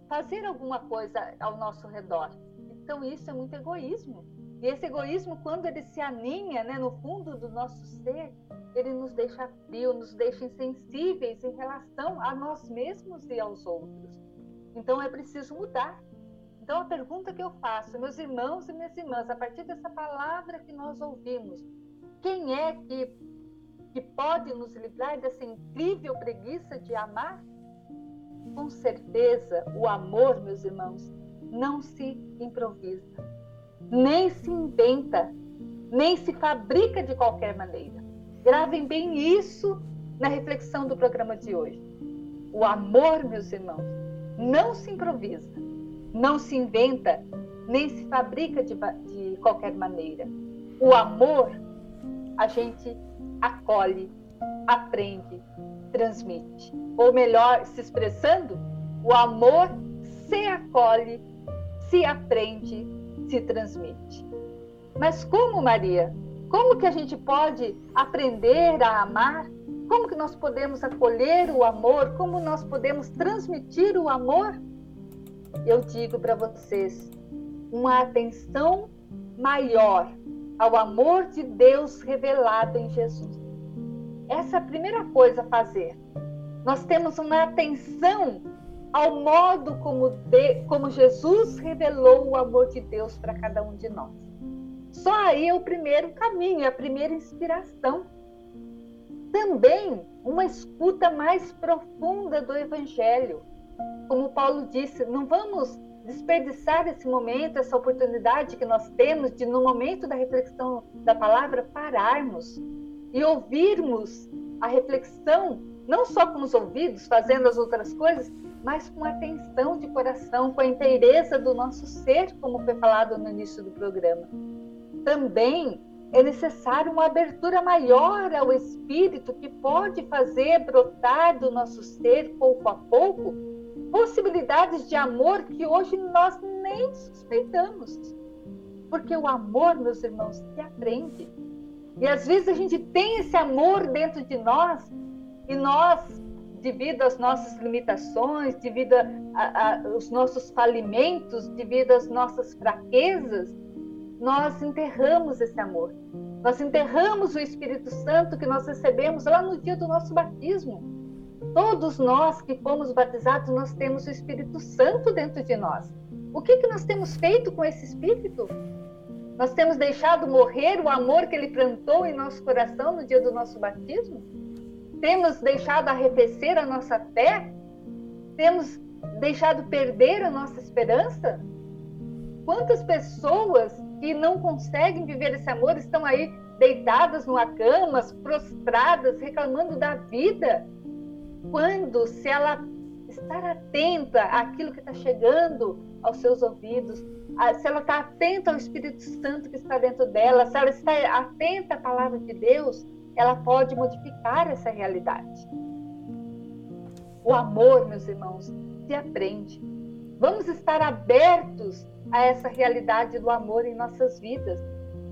fazer alguma coisa ao nosso redor. Então isso é muito egoísmo. E esse egoísmo, quando ele se aninha né, no fundo do nosso ser, ele nos deixa frio, nos deixa insensíveis em relação a nós mesmos e aos outros. Então é preciso mudar. Então a pergunta que eu faço, meus irmãos e minhas irmãs, a partir dessa palavra que nós ouvimos, quem é que, que pode nos livrar dessa incrível preguiça de amar? Com certeza, o amor, meus irmãos, não se improvisa, nem se inventa, nem se fabrica de qualquer maneira. Gravem bem isso na reflexão do programa de hoje. O amor, meus irmãos, não se improvisa, não se inventa, nem se fabrica de, de qualquer maneira. O amor a gente acolhe, aprende, transmite. Ou melhor, se expressando, o amor se acolhe, se aprende, se transmite. Mas como, Maria? Como que a gente pode aprender a amar? Como que nós podemos acolher o amor? Como nós podemos transmitir o amor? Eu digo para vocês, uma atenção maior ao amor de Deus revelado em Jesus. Essa é a primeira coisa a fazer. Nós temos uma atenção ao modo como, de, como Jesus revelou o amor de Deus para cada um de nós. Só aí é o primeiro caminho, é a primeira inspiração. Também uma escuta mais profunda do Evangelho. Como Paulo disse, não vamos desperdiçar esse momento, essa oportunidade que nós temos de, no momento da reflexão da palavra, pararmos e ouvirmos a reflexão, não só com os ouvidos, fazendo as outras coisas, mas com atenção de coração, com a inteireza do nosso ser, como foi falado no início do programa. Também é necessário uma abertura maior ao espírito que pode fazer brotar do nosso ser, pouco a pouco, possibilidades de amor que hoje nós nem suspeitamos. Porque o amor, meus irmãos, se aprende. E às vezes a gente tem esse amor dentro de nós e nós devido às nossas limitações, devido aos nossos falimentos, devido às nossas fraquezas, nós enterramos esse amor. Nós enterramos o Espírito Santo que nós recebemos lá no dia do nosso batismo. Todos nós que fomos batizados, nós temos o Espírito Santo dentro de nós. O que, que nós temos feito com esse Espírito? Nós temos deixado morrer o amor que ele plantou em nosso coração no dia do nosso batismo? Temos deixado arrefecer a nossa fé? Temos deixado perder a nossa esperança? Quantas pessoas que não conseguem viver esse amor estão aí deitadas numa cama, prostradas, reclamando da vida? Quando, se ela estar atenta àquilo que está chegando aos seus ouvidos, se ela está atenta ao Espírito Santo que está dentro dela, se ela está atenta à palavra de Deus, ela pode modificar essa realidade. O amor, meus irmãos, se aprende. Vamos estar abertos a essa realidade do amor em nossas vidas.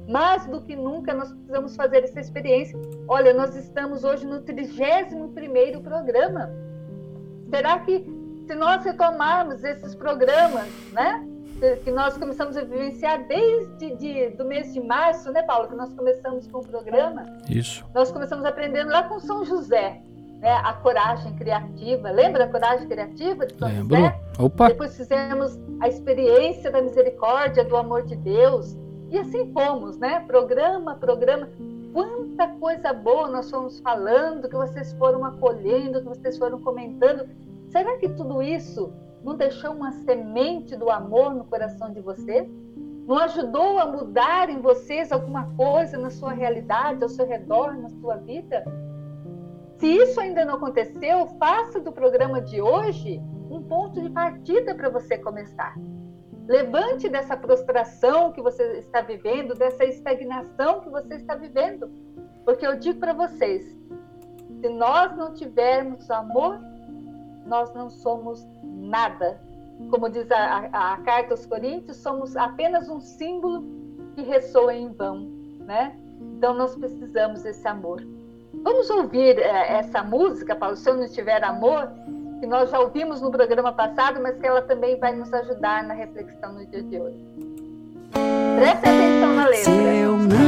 Mais do que nunca, nós precisamos fazer essa experiência. Olha, nós estamos hoje no 31 programa. Será que, se nós retomarmos esses programas, né? que nós começamos a vivenciar desde de, do mês de março, né, Paulo? Que nós começamos com o programa. Isso. Nós começamos aprendendo lá com São José, né? A coragem criativa. Lembra a coragem criativa de São Lembro. José? Opa. Depois fizemos a experiência da misericórdia, do amor de Deus. E assim fomos, né? Programa, programa. Quanta coisa boa nós fomos falando, que vocês foram acolhendo, que vocês foram comentando. Será que tudo isso não deixou uma semente do amor no coração de vocês? Não ajudou a mudar em vocês alguma coisa na sua realidade, ao seu redor, na sua vida? Se isso ainda não aconteceu, faça do programa de hoje um ponto de partida para você começar. Levante dessa prostração que você está vivendo, dessa estagnação que você está vivendo. Porque eu digo para vocês: se nós não tivermos amor, nós não somos nada. Como diz a, a, a, carta aos Coríntios, somos apenas um símbolo que ressoa em vão, né? Então nós precisamos desse amor. Vamos ouvir é, essa música, Paulo, se eu não tiver amor, que nós já ouvimos no programa passado, mas que ela também vai nos ajudar na reflexão no dia de hoje. Preste atenção na letra.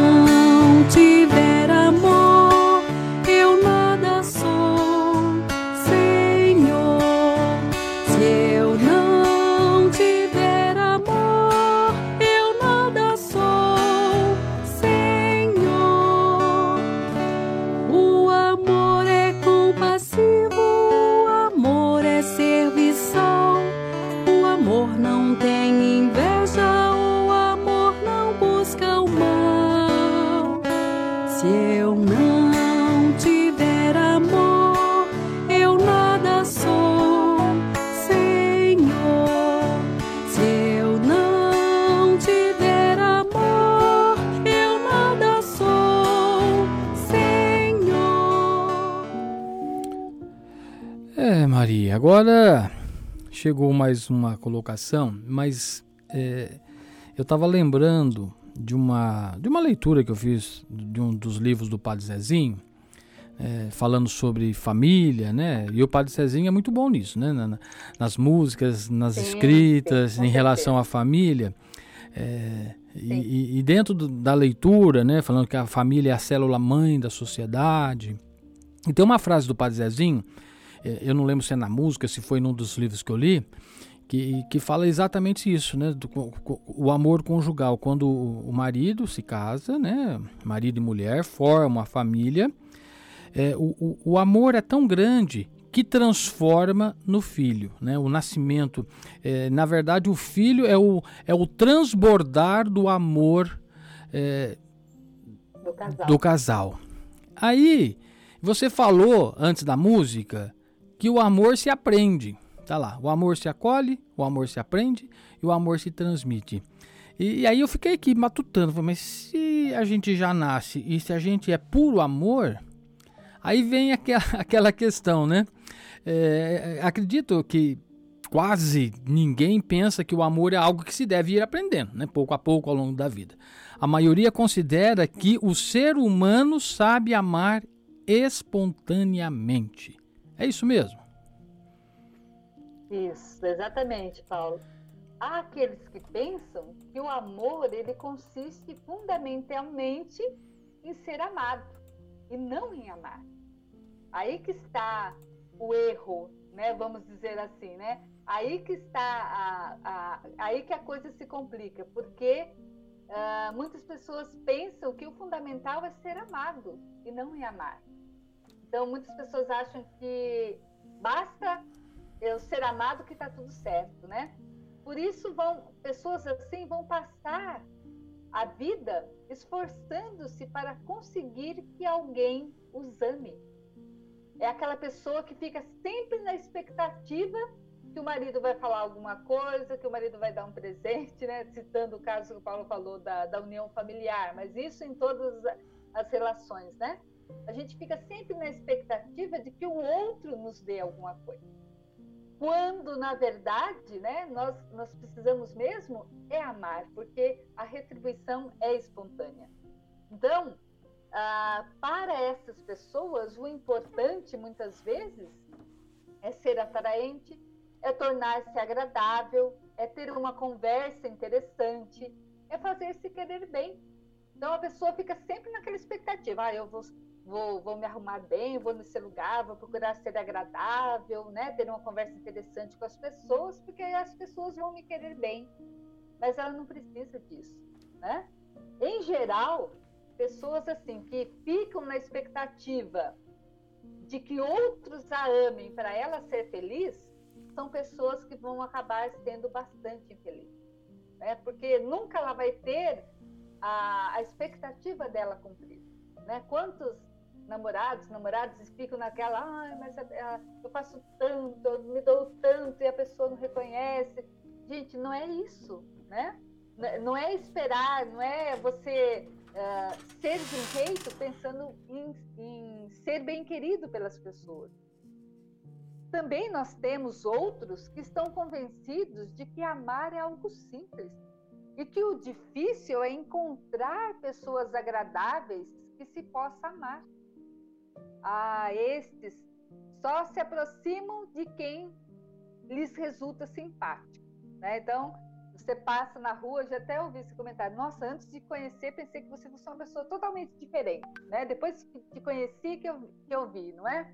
Agora chegou mais uma colocação, mas é, eu estava lembrando de uma, de uma leitura que eu fiz de um dos livros do Padre Zezinho, é, falando sobre família, né? E o Padre Zezinho é muito bom nisso, né? Na- na- nas músicas, nas Sim, escritas, sim, em relação certeza. à família. É, e, e- dentro do- da leitura, né? Falando que a família é a célula mãe da sociedade. E tem uma frase do Padre Zezinho, eu não lembro se é na música, se foi num dos livros que eu li, que, que fala exatamente isso, né? Do, o amor conjugal, quando o, marido se casa, né? Marido e mulher formam uma família, é, o, o, o amor é tão grande que transforma no filho, né? O nascimento, é, na verdade, o filho é o, é o transbordar do amor é, Do casal. do casal. Aí, você falou antes da música que o amor se aprende. Tá lá, o amor se acolhe, o amor se aprende e o amor se transmite. E, e aí eu fiquei aqui matutando, falei, mas se a gente já nasce e se a gente é puro amor, aí vem aquela, [laughs] aquela questão, né? É, acredito que quase ninguém pensa que o amor é algo que se deve ir aprendendo, né? pouco a pouco ao longo da vida. A maioria considera que o ser humano sabe amar espontaneamente. É isso mesmo? Isso, exatamente, Paulo. Há aqueles que pensam que o amor ele consiste fundamentalmente em ser amado e não em amar. Aí que está o erro, né? Vamos dizer assim, né? Aí que está a, a- aí que a coisa se complica, porque ah, muitas pessoas pensam que o fundamental é ser amado e não em amar. Então muitas pessoas acham que basta eu ser amado que está tudo certo, né? Por isso vão pessoas assim vão passar a vida esforçando-se para conseguir que alguém os ame. É aquela pessoa que fica sempre na expectativa que o marido vai falar alguma coisa, que o marido vai dar um presente, né? Citando o caso que o Paulo falou da, da união familiar, mas isso em todas as relações, né? A gente fica sempre na expectativa de que o outro nos dê alguma coisa quando na verdade, né, nós, nós precisamos mesmo é amar, porque a retribuição é espontânea. Então, ah, para essas pessoas, o importante muitas vezes é ser atraente, é tornar-se agradável, é ter uma conversa interessante, é fazer-se querer bem. Então a pessoa fica sempre naquela expectativa, ah, eu vou vou, vou me arrumar bem, vou nesse lugar, vou procurar ser agradável, né? Ter uma conversa interessante com as pessoas, porque as pessoas vão me querer bem. Mas ela não precisa disso, né? Em geral, pessoas assim que ficam na expectativa de que outros a amem para ela ser feliz, são pessoas que vão acabar sendo bastante infelizes, né? Porque nunca ela vai ter a, a expectativa dela cumprida, né? Quantos namorados, namoradas ficam naquela, ai, mas a- a- eu faço tanto, eu me dou tanto e a pessoa não reconhece. Gente, não é isso, né? Não é esperar, não é você ah, ser de um jeito pensando em, em ser bem querido pelas pessoas. Também nós temos outros que estão convencidos de que amar é algo simples. e que o difícil é encontrar pessoas agradáveis que se possa amar. Ah, estes só se aproximam de quem lhes resulta simpático. Né? Então, você passa na rua, já até ouvi esse comentário. Nossa, antes de conhecer, pensei que você fosse uma pessoa totalmente diferente. Né? Depois que te conheci, que eu, que eu vi, não é?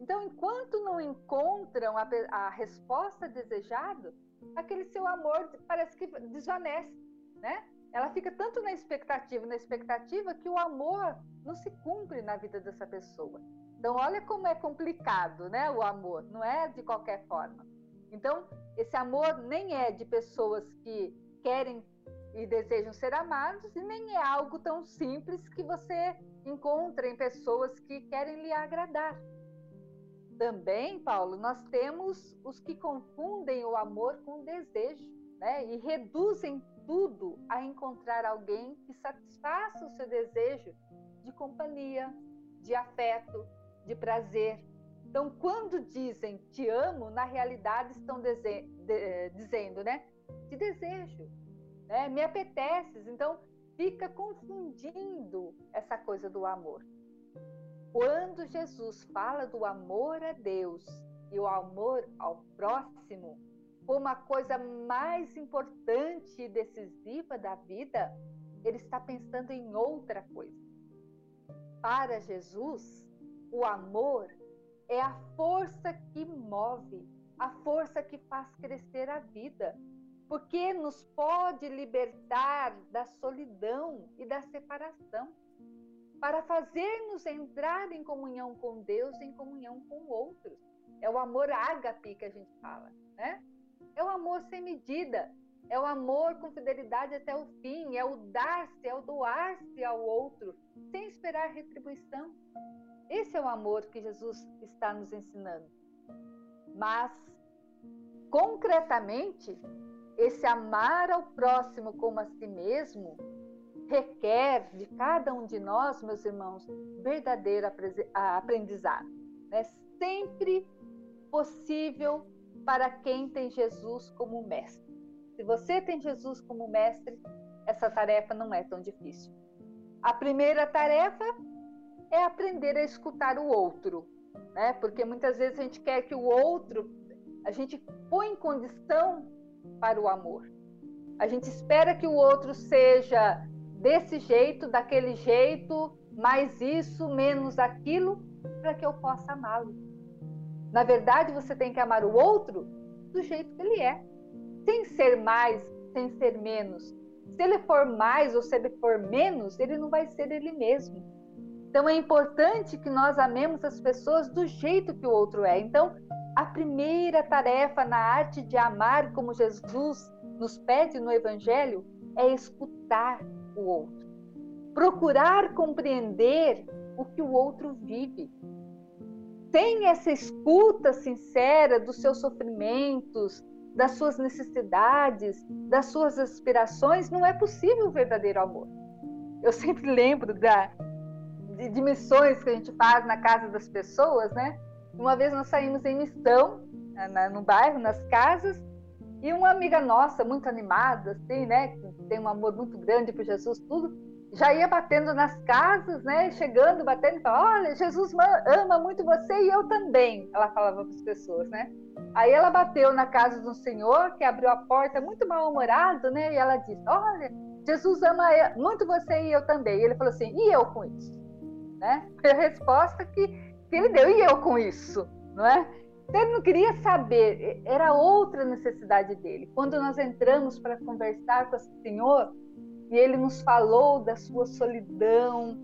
Então, enquanto não encontram a, a resposta desejada, aquele seu amor parece que desvanece, né? Ela fica tanto na expectativa, na expectativa, que o amor não se cumpre na vida dessa pessoa. Então, olha como é complicado, né? O amor, não é de qualquer forma. Então, esse amor nem é de pessoas que querem e desejam ser amados, e nem é algo tão simples que você encontra em pessoas que querem lhe agradar. Também, Paulo, nós temos os que confundem o amor com o desejo, né? E reduzem tudo a encontrar alguém que satisfaça o seu desejo de companhia, de afeto, de prazer. Então, quando dizem te amo, na realidade estão de, dizendo, né? Te desejo, né? Me apeteces. Então, fica confundindo essa coisa do amor. Quando Jesus fala do amor a Deus e o amor ao próximo como a coisa mais importante e decisiva da vida, ele está pensando em outra coisa. Para Jesus, o amor é a força que move, a força que faz crescer a vida, porque nos pode libertar da solidão e da separação para fazer-nos entrar em comunhão com Deus, em comunhão com outros. É o amor ágape que a gente fala, né? É o amor sem medida, é o amor com fidelidade até o fim, é o dar-se, é o doar-se ao outro, sem esperar retribuição. Esse é o amor que Jesus está nos ensinando. Mas, concretamente, esse amar ao próximo como a si mesmo requer de cada um de nós, meus irmãos, verdadeiro aprendizado. É sempre possível para quem tem Jesus como mestre. Se você tem Jesus como mestre, essa tarefa não é tão difícil. A primeira tarefa é aprender a escutar o outro, né? Porque muitas vezes a gente quer que o outro, a gente põe em condição para o amor. A gente espera que o outro seja desse jeito, daquele jeito, mais isso, menos aquilo, para que eu possa amá-lo. Na verdade, você tem que amar o outro do jeito que ele é, sem ser mais, sem ser menos. Se ele for mais ou se ele for menos, ele não vai ser ele mesmo. Então é importante que nós amemos as pessoas do jeito que o outro é. Então, a primeira tarefa na arte de amar, como Jesus nos pede no Evangelho, é escutar o outro. Procurar compreender o que o outro vive. Sem essa escuta sincera dos seus sofrimentos, das suas necessidades, das suas aspirações, não é possível o verdadeiro amor. Eu sempre [laughs] lembro da, de, de, missões que a gente faz na casa das pessoas, né? Uma vez nós saímos em missão na, no bairro, nas casas, e uma amiga nossa, muito animada, assim, né, que tem um amor muito grande por Jesus, tudo, já ia batendo nas casas, né, chegando, batendo, falando, olha, Jesus ama muito você e eu também, ela falava para as pessoas, né. Aí ela bateu na casa de um senhor que abriu a porta muito mal-humorado, né, e ela disse, olha, Jesus ama muito você e eu também. E ele falou assim, e eu com isso? Né? Foi a resposta que, que ele deu, e eu com isso? Não é? Ele não queria saber, era outra necessidade dele. Quando nós entramos para conversar com o Senhor, e ele nos falou da sua solidão,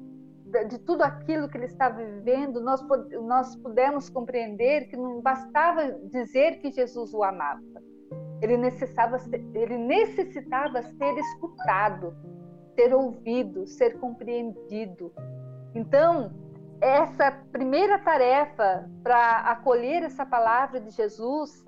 de tudo aquilo que ele estava vivendo, nós, nós pudemos compreender que não bastava dizer que Jesus o amava. Ele necessitava, ele necessitava ser escutado, ser ouvido, ser compreendido. Então, essa primeira tarefa para acolher essa palavra de Jesus,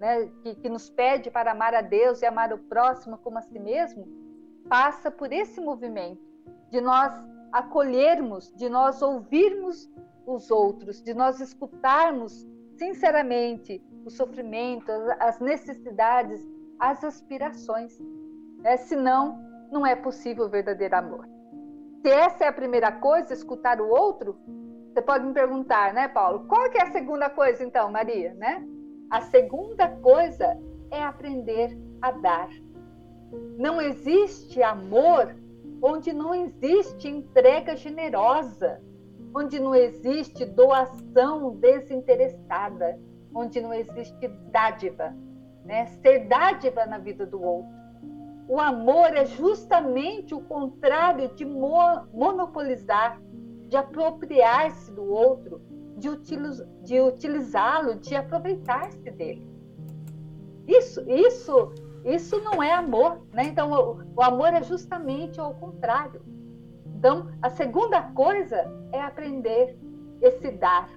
né, que, que nos pede para amar a Deus e amar o próximo como a si mesmo, passa por esse movimento de nós acolhermos, de nós ouvirmos os outros, de nós escutarmos sinceramente o sofrimento, as necessidades, as aspirações. Né? Senão, não é possível o verdadeiro amor. Se essa é a primeira coisa, escutar o outro, você pode me perguntar, né, Paulo? Qual que é a segunda coisa, então, Maria? Né? A segunda coisa é aprender a dar. Não existe amor onde não existe entrega generosa, onde não existe doação desinteressada, onde não existe dádiva, né? Ser dádiva na vida do outro. O amor é justamente o contrário de mo monopolizar, de apropriar-se do outro, de, de utilizá-lo, de aproveitar-se dele. Isso, isso, isso não é amor, né? Então, o, o amor é justamente ao contrário. Então, a segunda coisa é aprender esse dar.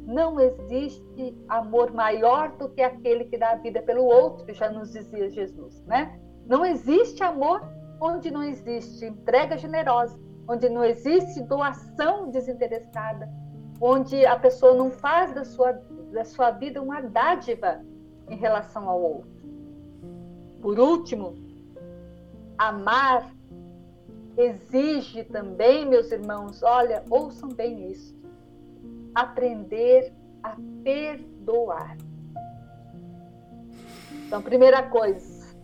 Não existe amor maior do que aquele que dá a vida pelo outro, já nos dizia Jesus, né? Não existe amor onde não existe entrega generosa, onde não existe doação desinteressada, onde a pessoa não faz da sua, da sua vida uma dádiva em relação ao outro. Por último, amar exige também, meus irmãos, olha, ouçam bem isso, aprender a perdoar. Então, primeira coisa,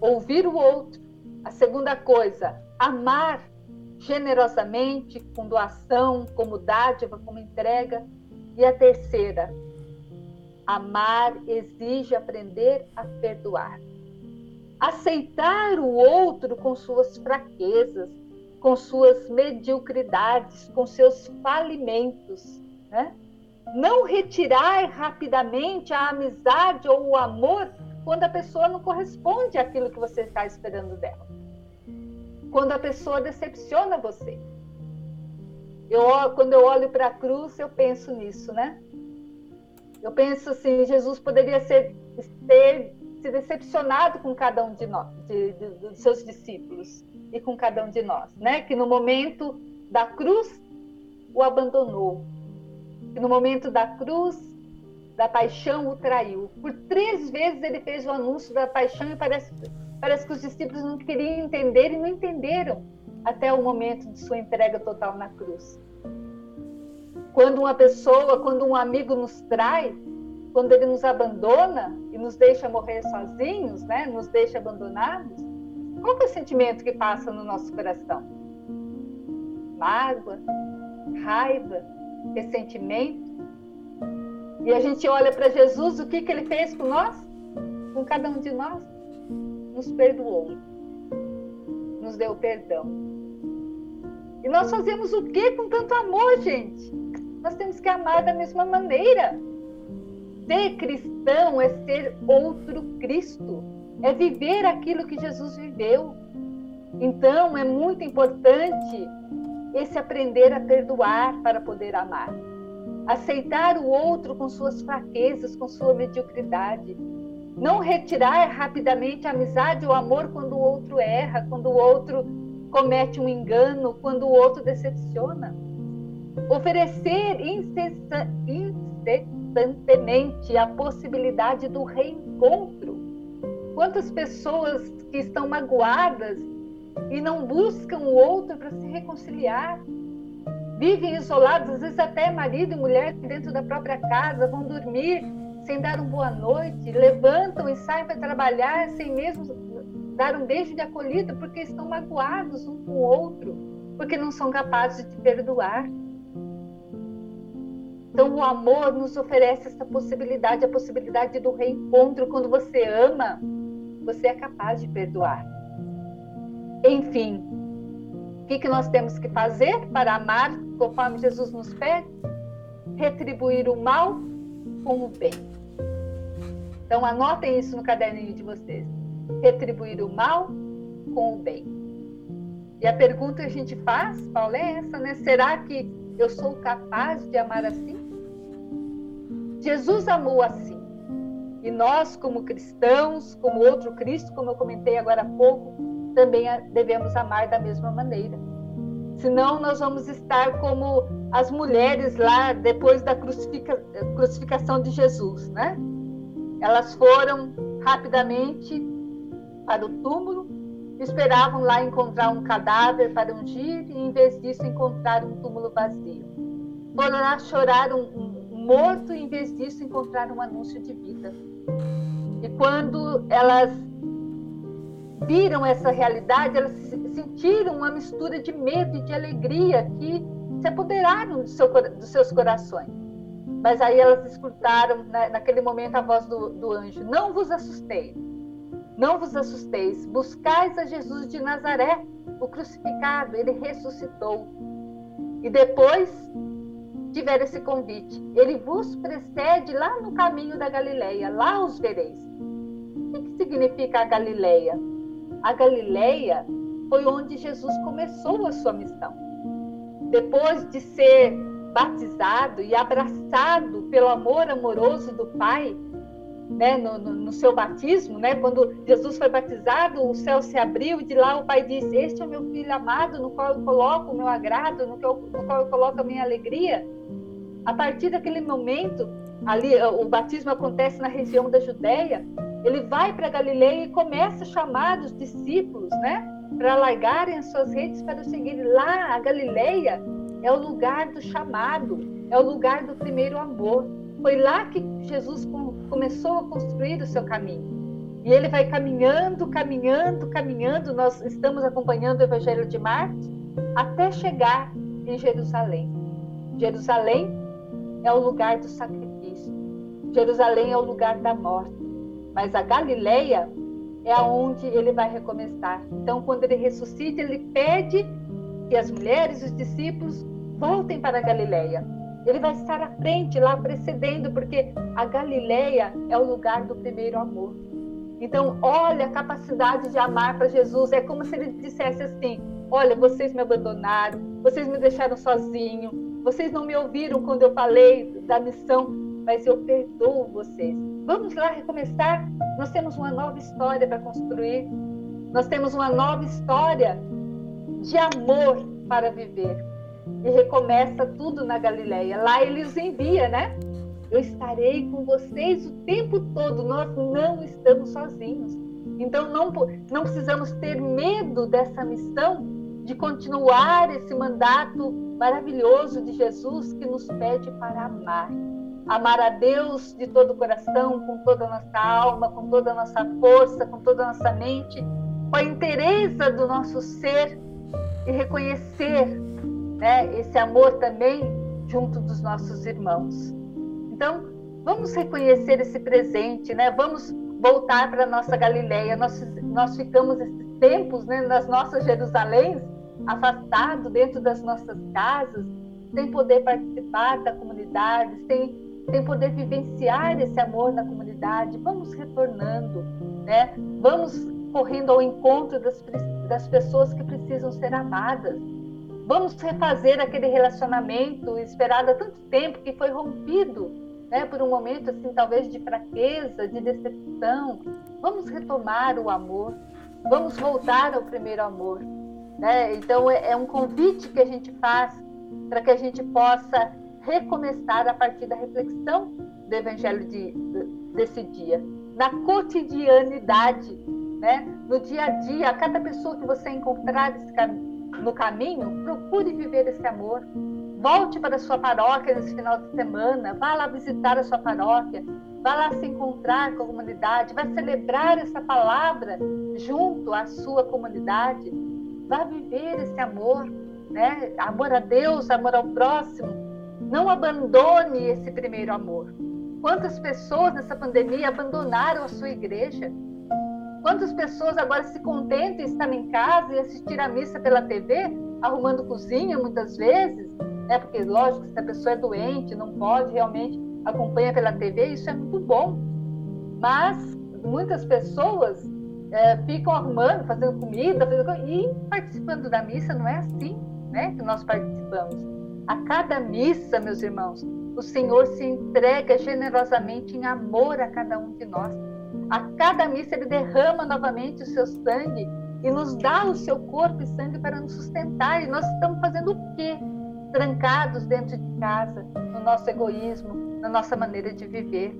ouvir o outro. A segunda coisa, amar generosamente, com doação, como dádiva, como entrega. E a terceira, amar exige aprender a perdoar. Aceitar o outro com suas fraquezas, com suas mediocridades, com seus falimentos. Né? Não retirar rapidamente a amizade ou o amor quando a pessoa não corresponde àquilo que você está esperando dela quando a pessoa decepciona você. Eu, quando eu olho para a cruz, eu penso nisso, né? Eu penso assim, Jesus poderia ser, ter se decepcionado com cada um de nós, de, de, dos seus discípulos e com cada um de nós, né? Que no momento da cruz o abandonou, que no momento da cruz, da paixão o traiu. Por três vezes ele fez o anúncio da paixão e parece Parece que os discípulos não queriam entender e não entenderam até o momento de sua entrega total na cruz. Quando uma pessoa, quando um amigo nos trai, quando ele nos abandona e nos deixa morrer sozinhos, né, nos deixa abandonados, qual é o sentimento que passa no nosso coração? Mágoa, raiva, ressentimento. E a gente olha para Jesus, o que, que ele fez com nós? Com cada um de nós? nos perdoou, nos deu perdão. E nós fazemos o que com tanto amor, gente? Nós temos que amar da mesma maneira. Ser cristão é ser outro Cristo, é viver aquilo que Jesus viveu. Então, é muito importante esse aprender a perdoar para poder amar. Aceitar o outro com suas fraquezas, com sua mediocridade não retirar rapidamente a amizade ou amor quando o outro erra, quando o outro comete um engano, quando o outro decepciona. Oferecer incessantemente a possibilidade do reencontro. Quantas pessoas que estão magoadas e não buscam o outro para se reconciliar? Vivem isolados, às vezes até marido e mulher dentro da própria casa, vão dormir sem dar uma boa noite, levantam e saem para trabalhar sem mesmo dar um beijo de acolhida, porque estão magoados um com o outro, porque não são capazes de perdoar. Então, o amor nos oferece essa possibilidade, a possibilidade do reencontro. Quando você ama, você é capaz de perdoar. Enfim, o que, que nós temos que fazer para amar conforme Jesus nos pede? Retribuir o mal com o bem. Então anotem isso no caderninho de vocês. Retribuir o mal com o bem. E a pergunta que a gente faz, Paulo, é essa, né? Será que eu sou capaz de amar assim? Jesus amou assim. E nós, como cristãos, como outro Cristo, como eu comentei agora há pouco, também devemos amar da mesma maneira. Senão, nós vamos estar como as mulheres lá depois da crucifica, crucificação de Jesus, né? Elas foram rapidamente para o túmulo, esperavam lá encontrar um cadáver para ungir e, em vez disso, encontraram um túmulo vazio. Foram lá chorar um, um morto e, em vez disso, encontraram um anúncio de vida. E quando elas viram essa realidade, elas sentiram uma mistura de medo e de alegria que se apoderaram do seu, dos seus corações. Mas aí elas escutaram, né, naquele momento, a voz do, do anjo: Não vos assusteis, não vos assusteis, buscais a Jesus de Nazaré, o crucificado, ele ressuscitou. E depois tiveram esse convite: Ele vos precede lá no caminho da Galileia, lá os vereis. O que significa a Galileia? A Galileia foi onde Jesus começou a sua missão. Depois de ser batizado e abraçado pelo amor amoroso do Pai, né, no, no, no, seu batismo, né, quando Jesus foi batizado, o céu se abriu e de lá o Pai disse: Este é o meu filho amado, no qual eu coloco o meu agrado, no no qual eu coloco a minha alegria. A partir daquele momento, ali o batismo acontece na região da Judéia, ele vai para Galileia e começa a chamar os discípulos, né? Para largarem as suas redes para o seguir. Lá, a Galileia é o lugar do chamado, é o lugar do primeiro amor. Foi lá que Jesus começou a construir o seu caminho. E ele vai caminhando, caminhando, caminhando. Nós estamos acompanhando o Evangelho de Marcos até chegar em Jerusalém. Jerusalém é o lugar do sacrifício. Jerusalém é o lugar da morte mas a Galileia é aonde ele vai recomeçar. Então, quando ele ressuscita, ele pede que as mulheres, os discípulos, voltem para a Galileia. Ele vai estar à frente, lá precedendo, porque a Galileia é o lugar do primeiro amor. Então, olha a capacidade de amar para Jesus. É como se ele dissesse assim: Olha, vocês me abandonaram, vocês me deixaram sozinho, vocês não me ouviram quando eu falei da missão, mas eu perdoo vocês. Vamos lá recomeçar. Nós temos uma nova história para construir. Nós temos uma nova história de amor para viver. E recomeça tudo na Galileia. Lá ele os envia, né? Eu estarei com vocês o tempo todo. Nós não estamos sozinhos. Então não, não precisamos ter medo dessa missão de continuar esse mandato maravilhoso de Jesus que nos pede para amar amar a Deus de todo o coração, com toda a nossa alma, com toda a nossa força, com toda a nossa mente, com a inteireza do nosso ser e reconhecer né, esse amor também junto dos nossos irmãos. Então, vamos reconhecer esse presente, né? Vamos voltar para a nossa Galileia. Nós, nós ficamos esses tempos né, nas nossas Jerusaléns, afastados dentro das nossas casas, sem poder participar da comunidade, sem sem poder vivenciar esse amor na comunidade. Vamos retornando, né? Vamos correndo ao encontro das, das pessoas que precisam ser amadas. Vamos refazer aquele relacionamento esperado há tanto tempo que foi rompido, né? Por um momento assim, talvez de fraqueza, de decepção. Vamos retomar o amor. Vamos voltar ao primeiro amor. Né? Então é, é um convite que a gente faz para que a gente possa recomeçar a partir da reflexão do Evangelho de, desse dia, na cotidianidade, né? no dia a dia, a cada pessoa que você encontrar no caminho, procure viver esse amor. Volte para a sua paróquia nesse final de semana, vá lá visitar a sua paróquia, vá lá se encontrar com a comunidade, vá celebrar essa palavra junto à sua comunidade, vá viver esse amor, né? Amor a Deus, amor ao próximo, não abandone esse primeiro amor. Quantas pessoas nessa pandemia abandonaram a sua igreja? Quantas pessoas agora se contentam em estar em casa e assistir a missa pela TV, arrumando cozinha muitas vezes? Né? Porque, lógico, se a pessoa é doente, não pode realmente acompanhar pela TV, isso é muito bom. Mas muitas pessoas é, ficam arrumando, fazendo comida, fazendo... e participando da missa não é assim né, que nós participamos. A cada missa, meus irmãos, o Senhor se entrega generosamente em amor a cada um de nós. A cada missa ele derrama novamente o seu sangue e nos dá o seu corpo e sangue para nos sustentar. E nós estamos fazendo o quê? Trancados dentro de casa, no nosso egoísmo, na nossa maneira de viver.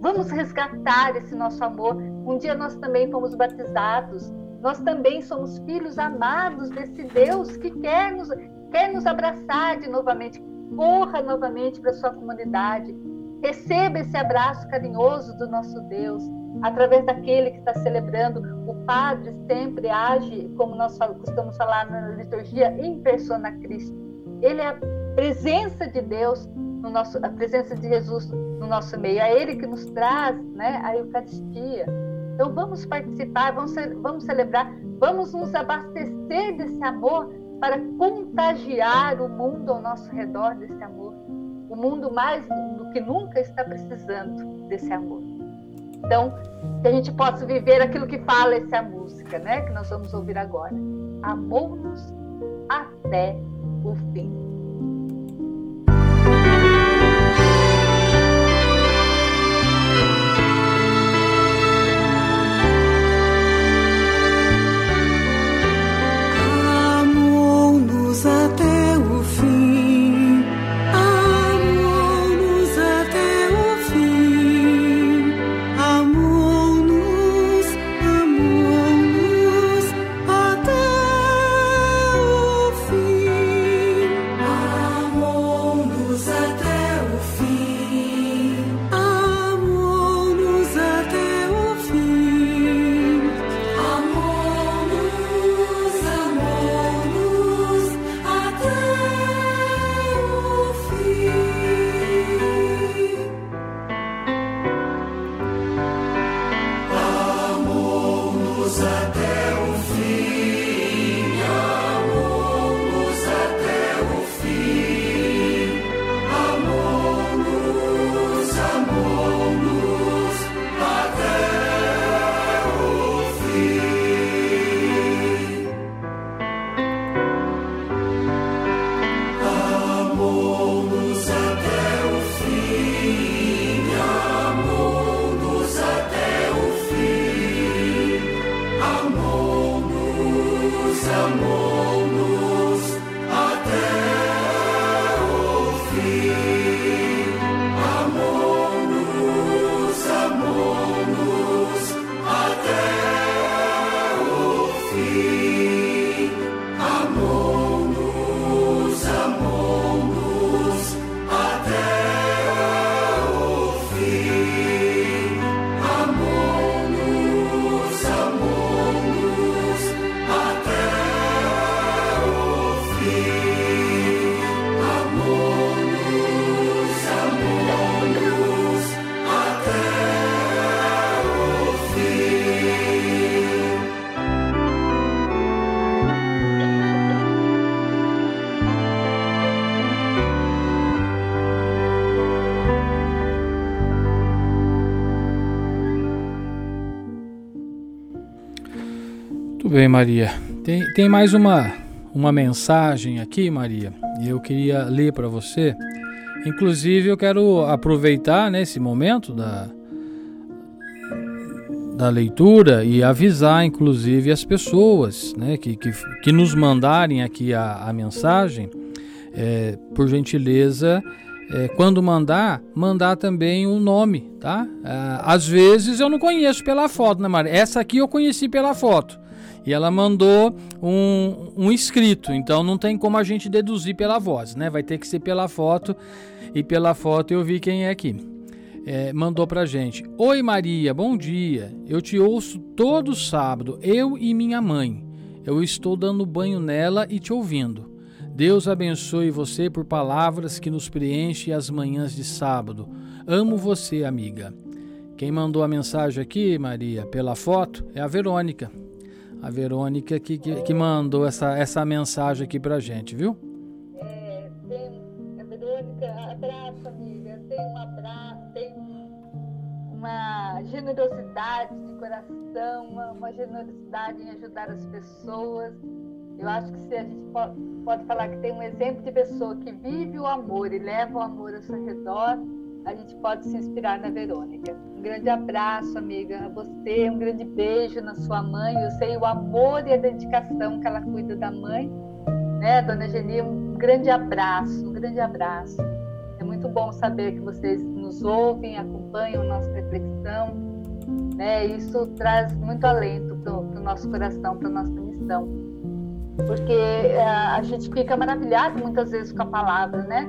Vamos resgatar esse nosso amor. Um dia nós também fomos batizados. Nós também somos filhos amados desse Deus que quer nos, quer nos abraçar de novamente. Corra novamente para sua comunidade. Receba esse abraço carinhoso do nosso Deus através daquele que está celebrando. O Padre sempre age, como nós costumamos falar na liturgia, em persona Cristo. Ele é a presença de Deus no nosso, a presença de Jesus no nosso meio. É Ele que nos traz, né, a Eucaristia. Então vamos participar, vamos, vamos celebrar, vamos nos abastecer desse amor para contagiar o mundo ao nosso redor desse amor. O mundo mais do que nunca está precisando desse amor. Então, que a gente possa viver aquilo que fala essa música, né? Que nós vamos ouvir agora. Amou-nos até o fim. Bem, Maria. Tem, tem mais uma, uma mensagem aqui, Maria, e eu queria ler para você. Inclusive, eu quero aproveitar nesse né, momento da, da leitura e avisar, inclusive, as pessoas né, que, que, que nos mandarem aqui a, a mensagem, é, por gentileza, é, quando mandar, mandar também o nome, tá? É, às vezes eu não conheço pela foto, né, Maria? Essa aqui eu conheci pela foto. E ela mandou um, um escrito, então não tem como a gente deduzir pela voz, né? Vai ter que ser pela foto. E pela foto eu vi quem é aqui. É, mandou pra gente: Oi Maria, bom dia. Eu te ouço todo sábado, eu e minha mãe. Eu estou dando banho nela e te ouvindo. Deus abençoe você por palavras que nos preenchem as manhãs de sábado. Amo você, amiga. Quem mandou a mensagem aqui, Maria, pela foto, é a Verônica a Verônica que, que, que, mandou essa, essa mensagem aqui pra gente, viu? É, tem, a Verônica, abraço, amiga. Tem um abraço, tem uma generosidade de coração, uma, uma generosidade em ajudar as pessoas. Eu acho que se a gente pode, pode falar que tem um exemplo de pessoa que vive o amor e leva o amor ao seu redor, a gente pode se inspirar na Verônica. Um grande abraço, amiga, a você, um grande beijo na sua mãe. Eu sei o amor e a dedicação que ela cuida da mãe, né, Dona Geni? Um grande abraço, um grande abraço. É muito bom saber que vocês nos ouvem, acompanham nossa reflexão. Né? Isso traz muito alento para o nosso coração, para nossa missão. Porque uh, a gente fica maravilhado muitas vezes com a palavra, né?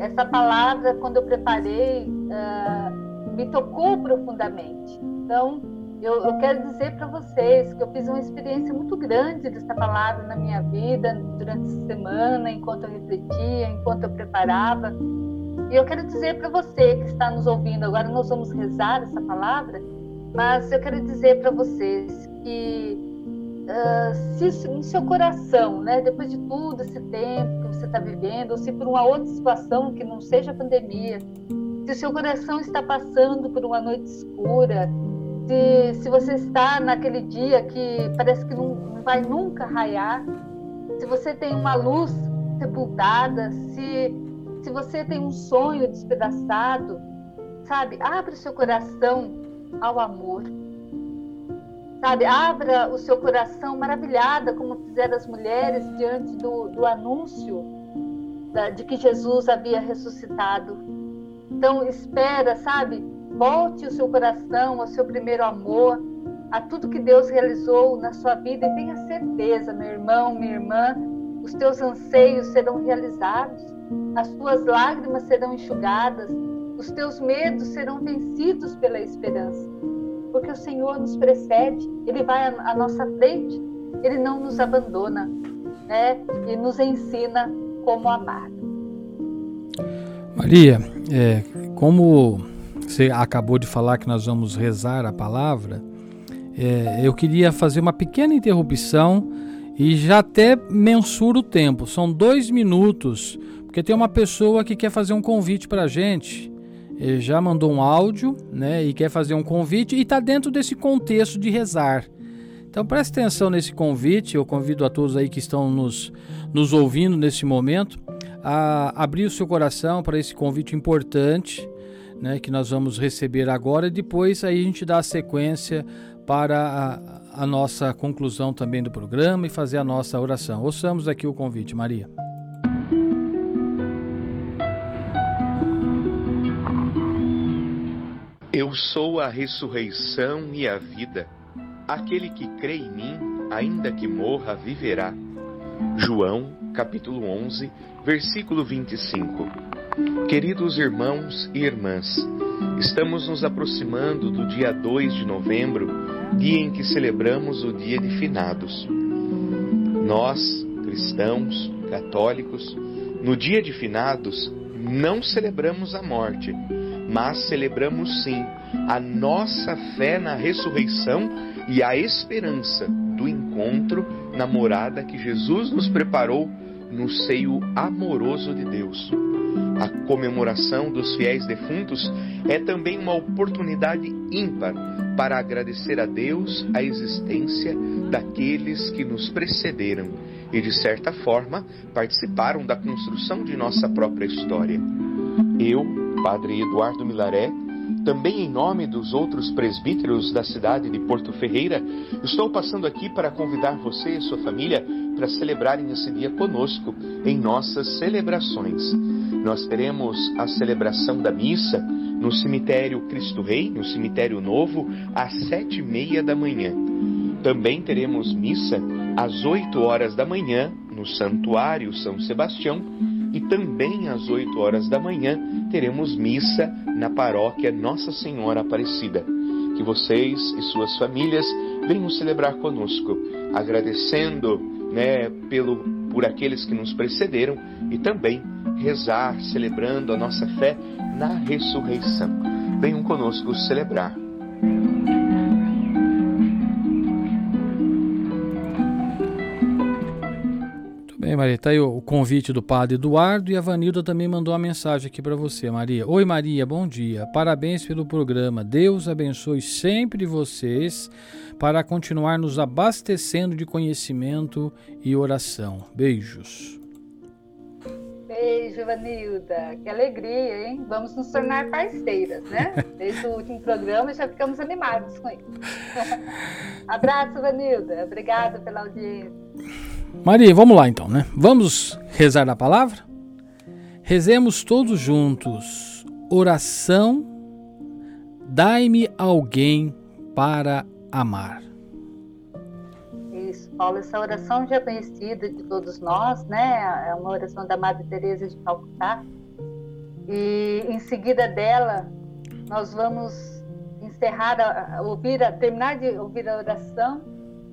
Essa palavra, quando eu preparei, uh, me tocou profundamente. Então, eu, eu quero dizer para vocês que eu fiz uma experiência muito grande dessa palavra na minha vida durante essa semana, enquanto eu refletia, enquanto eu preparava. E eu quero dizer para você que está nos ouvindo, agora nós vamos rezar essa palavra, mas eu quero dizer para vocês que uh, se no seu coração, né, depois de tudo esse tempo que você está vivendo, ou se por uma outra situação que não seja pandemia, se o seu coração está passando por uma noite escura, se, se você está naquele dia que parece que não, não vai nunca raiar, se você tem uma luz sepultada, se, se você tem um sonho despedaçado, sabe? Abre seu coração ao amor. Sabe? Abra o seu coração maravilhada, como fizeram as mulheres diante do, do anúncio da, de que Jesus havia ressuscitado. Então, espera, sabe? Volte o seu coração ao seu primeiro amor, a tudo que Deus realizou na sua vida e tenha certeza, meu irmão, minha irmã, os teus anseios serão realizados, as tuas lágrimas serão enxugadas, os teus medos serão vencidos pela esperança. Porque o Senhor nos precede, Ele vai à nossa frente, Ele não nos abandona, né? E nos ensina como amar. Maria, é, como você acabou de falar que nós vamos rezar a palavra. É, eu queria fazer uma pequena interrupção e já até mensuro o tempo. São dois minutos, porque tem uma pessoa que quer fazer um convite para a gente. Ele já mandou um áudio, né? E quer fazer um convite e está dentro desse contexto de rezar. Então preste atenção nesse convite. Eu convido a todos aí que estão nos, nos ouvindo nesse momento a abrir o seu coração para esse convite importante né, que nós vamos receber agora e depois aí a gente dá a sequência para a, a nossa conclusão também do programa e fazer a nossa oração. Ouçamos aqui o convite, Maria. Eu sou a ressurreição e a vida. Aquele que crê em mim, ainda que morra, viverá. João, capítulo 11, versículo 25. Queridos irmãos e irmãs, estamos nos aproximando do dia 2 de novembro, dia em que celebramos o Dia de Finados. Nós, cristãos, católicos, no Dia de Finados não celebramos a morte, mas celebramos sim a nossa fé na ressurreição e a esperança do encontro na morada que Jesus nos preparou no seio amoroso de Deus. A comemoração dos fiéis defuntos é também uma oportunidade ímpar para agradecer a Deus a existência daqueles que nos precederam e, de certa forma, participaram da construção de nossa própria história. Eu, Padre Eduardo Milaré, também em nome dos outros presbíteros da cidade de Porto Ferreira, estou passando aqui para convidar você e sua família para celebrarem esse dia conosco em nossas celebrações. Nós teremos a celebração da missa no cemitério Cristo Rei, no cemitério Novo, às sete e meia da manhã. Também teremos missa às oito horas da manhã no Santuário São Sebastião e também às oito horas da manhã teremos missa na paróquia Nossa Senhora Aparecida. Que vocês e suas famílias venham celebrar conosco, agradecendo né, pelo, por aqueles que nos precederam e também rezar, celebrando a nossa fé na ressurreição. Venham conosco celebrar. Bem, Maria. Está aí o convite do padre Eduardo e a Vanilda também mandou uma mensagem aqui para você, Maria. Oi, Maria, bom dia. Parabéns pelo programa. Deus abençoe sempre vocês para continuar nos abastecendo de conhecimento e oração. Beijos. Beijo, Vanilda. Que alegria, hein? Vamos nos tornar parceiras, né? [laughs] Desde o último programa já ficamos animados com isso. [laughs] Abraço, Vanilda. Obrigada pela audiência. Maria, vamos lá então, né? Vamos rezar a palavra? Rezemos todos juntos. Oração, dai-me alguém para amar. Isso, Paulo, essa oração já é conhecida de todos nós, né? É uma oração da Madre Teresa de Calcutá. E em seguida dela, nós vamos encerrar, a, ouvir, a, terminar de ouvir a oração,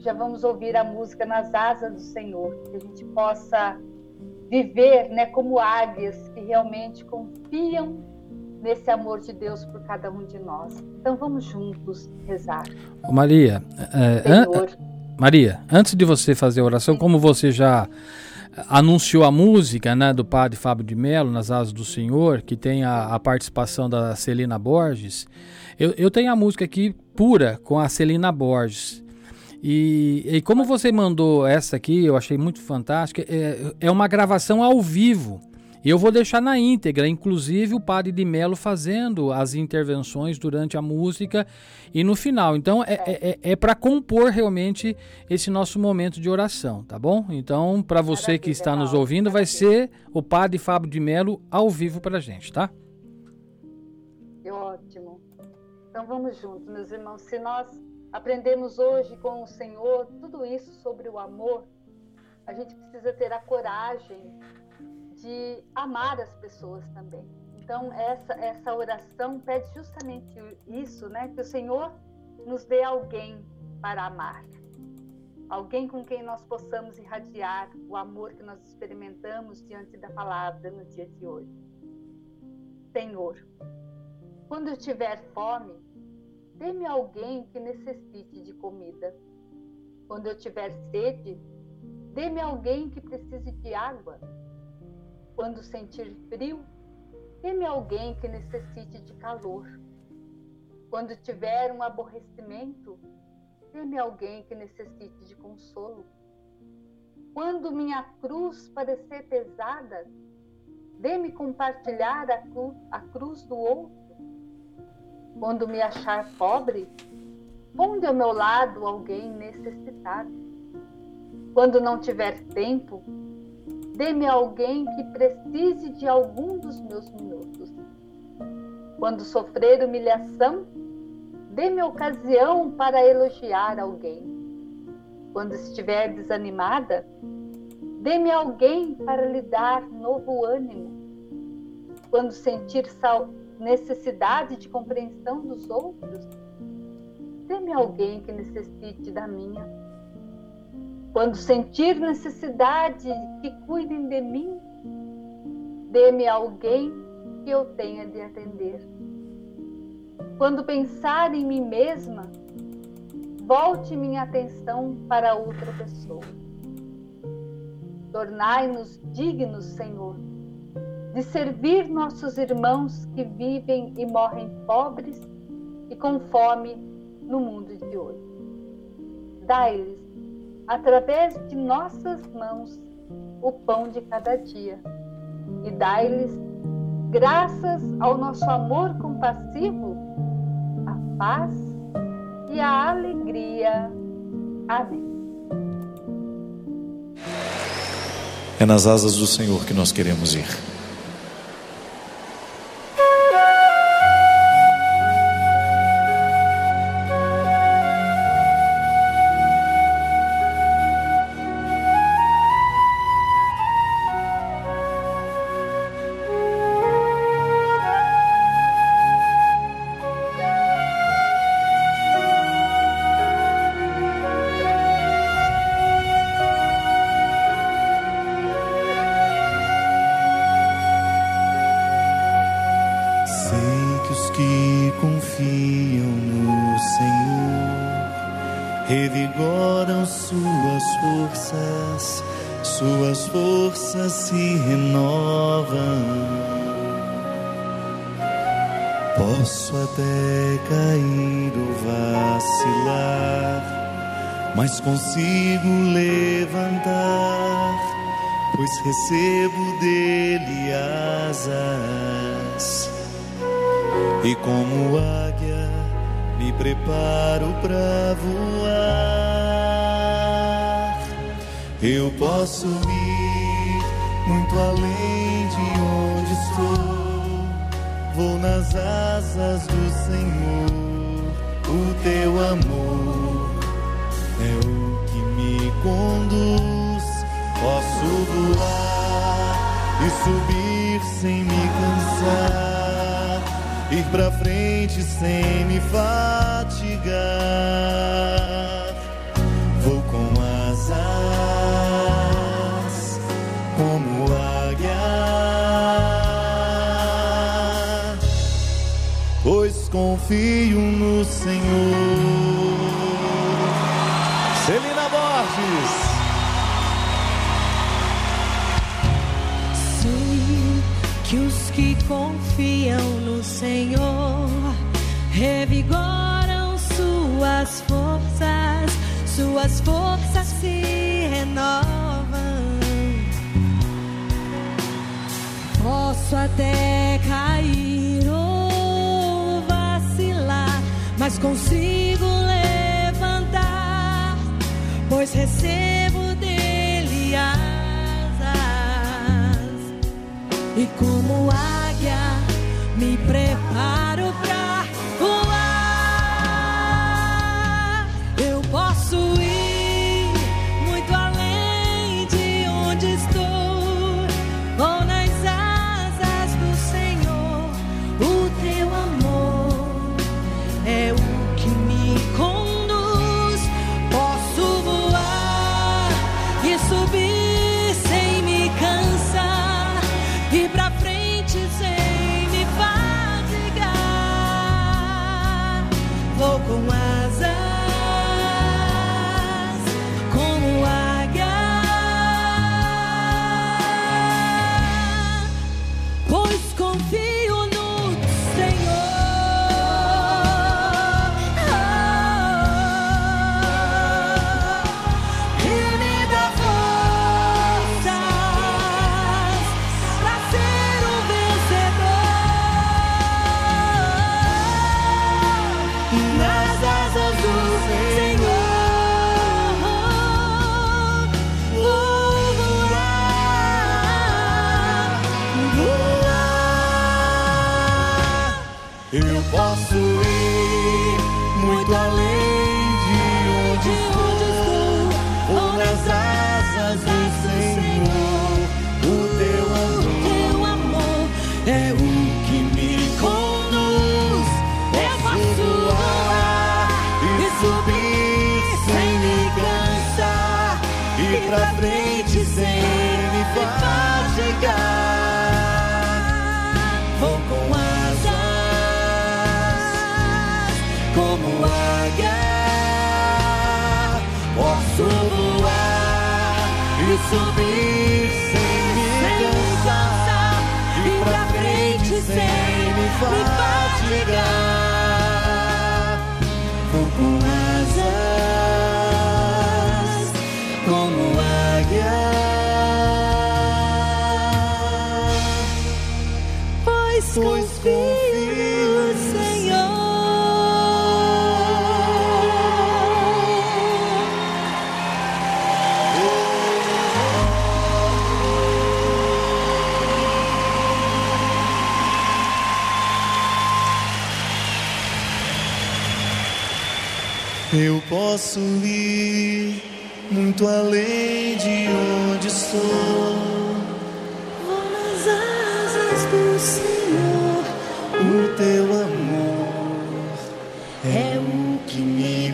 já vamos ouvir a música Nas Asas do Senhor, que a gente possa viver, né, como águias que realmente confiam nesse amor de Deus por cada um de nós. Então vamos juntos rezar. Maria, é, an Maria, antes de você fazer a oração, Sim. como você já anunciou a música né, do padre Fábio de Mello, Nas Asas do Senhor, que tem a, a participação da Celina Borges, eu, eu, tenho a música aqui pura com a Celina Borges. E, e, como você mandou essa aqui, eu achei muito fantástica, é, é uma gravação ao vivo. E eu vou deixar na íntegra, inclusive o padre de Melo fazendo as intervenções durante a música e no final. Então é, é, é, é para compor realmente esse nosso momento de oração, tá bom? Então, para você que está nos ouvindo, vai ser o padre Fábio de Melo ao vivo para a gente, tá? Ótimo. Então vamos juntos, meus irmãos. Se nós aprendemos hoje com o Senhor tudo isso sobre o amor, a gente precisa ter a coragem de amar as pessoas também. Então, essa, essa oração pede justamente isso, né? Que o Senhor nos dê alguém para amar. Alguém com quem nós possamos irradiar o amor que nós experimentamos diante da palavra no dia de hoje. Senhor, quando eu tiver fome, dê-me alguém que necessite de comida. Quando eu tiver sede, dê-me alguém que precise de água. Quando sentir frio, dê-me alguém que necessite de calor. Quando tiver um aborrecimento, dê-me alguém que necessite de consolo. Quando minha cruz parecer pesada, dê-me compartilhar a, a cruz do outro. Quando me achar pobre, ponde ao meu lado alguém necessitado. Quando não tiver tempo, Dê-me alguém que precise de algum dos meus minutos. Quando sofrer humilhação, dê-me ocasião para elogiar alguém. Quando estiver desanimada, dê-me alguém para lhe dar novo ânimo. Quando sentir necessidade de compreensão dos outros, dê-me alguém que necessite da minha. Quando sentir necessidade que cuidem de mim, dê-me alguém que eu tenha de atender. Quando pensar em mim mesma, volte minha atenção para outra pessoa. Tornai-nos dignos, Senhor, de servir nossos irmãos que vivem e morrem pobres e com fome no mundo de hoje. Dai-lhes através de nossas mãos, o pão de cada dia. E dai-lhes, graças ao nosso amor compassivo, a paz e a alegria. Amém. É nas asas do Senhor que nós queremos ir. consigo.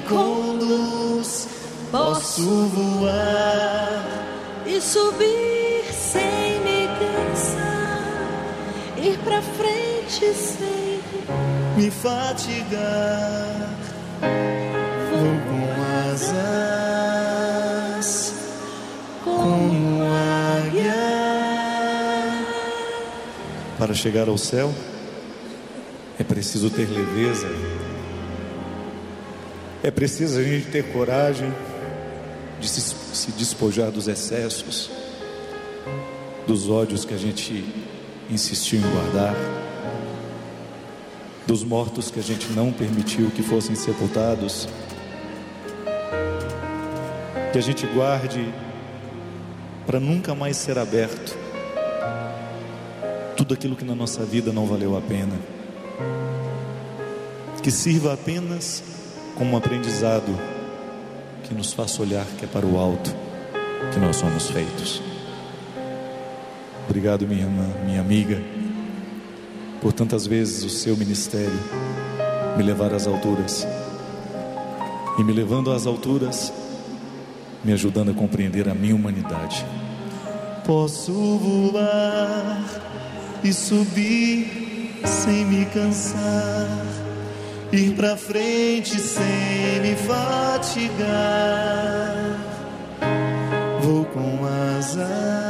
conduz, posso voar e subir sem me cansar, ir pra frente sem me fatigar. Vou com asas como águia para chegar ao céu. É preciso ter leveza. É preciso a gente ter coragem de se, se despojar dos excessos, dos ódios que a gente insistiu em guardar, dos mortos que a gente não permitiu que fossem sepultados. Que a gente guarde para nunca mais ser aberto tudo aquilo que na nossa vida não valeu a pena. Que sirva apenas como um aprendizado que nos faça olhar que é para o alto que nós somos feitos. Obrigado, minha irmã, minha amiga, por tantas vezes o seu ministério me levar às alturas. E me levando às alturas, me ajudando a compreender a minha humanidade. Posso voar e subir sem me cansar, ir para frente sem me fatigar. Vou com asas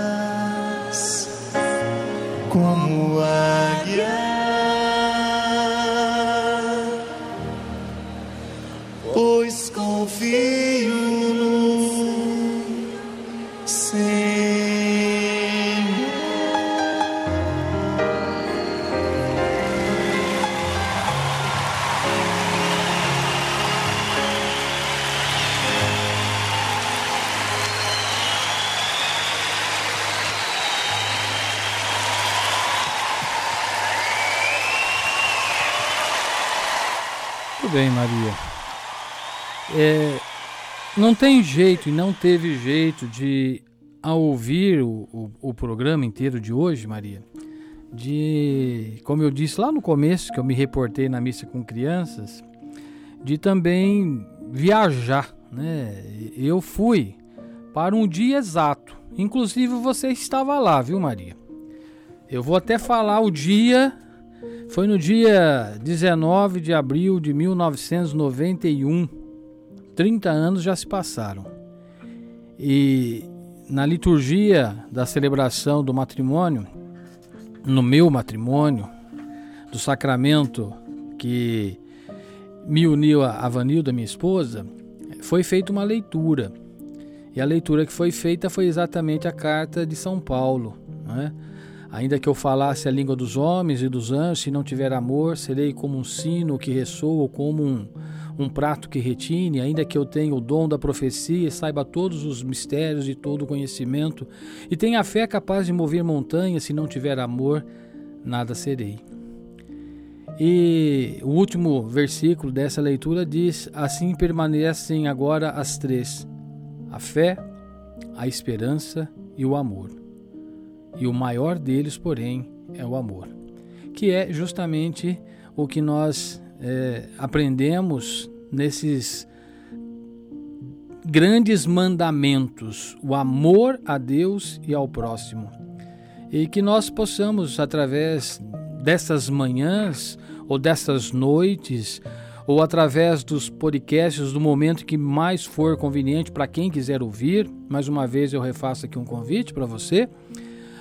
Maria. É, não tem jeito e não teve jeito de, ao ouvir o, o, o programa inteiro de hoje, Maria, de, como eu disse lá no começo, que eu me reportei na missa com crianças, de também viajar, né? Eu fui para um dia exato. Inclusive você estava lá, viu, Maria? Eu vou até falar o dia. Foi no dia 19 de abril de 1991. 30 anos já se passaram. E na liturgia da celebração do matrimônio, no meu matrimônio, do sacramento que me uniu a Vanilda, minha esposa, foi feita uma leitura. E a leitura que foi feita foi exatamente a carta de São Paulo. Né? Ainda que eu falasse a língua dos homens e dos anjos, se não tiver amor, serei como um sino que ressoa ou como um, um prato que retine. Ainda que eu tenha o dom da profecia, saiba todos os mistérios e todo o conhecimento, e tenha a fé capaz de mover montanhas, se não tiver amor, nada serei. E o último versículo dessa leitura diz: Assim permanecem agora as três: a fé, a esperança e o amor. E o maior deles, porém, é o amor, que é justamente o que nós é, aprendemos nesses grandes mandamentos: o amor a Deus e ao próximo. E que nós possamos, através dessas manhãs ou dessas noites, ou através dos podcasts do momento que mais for conveniente para quem quiser ouvir. Mais uma vez eu refaço aqui um convite para você.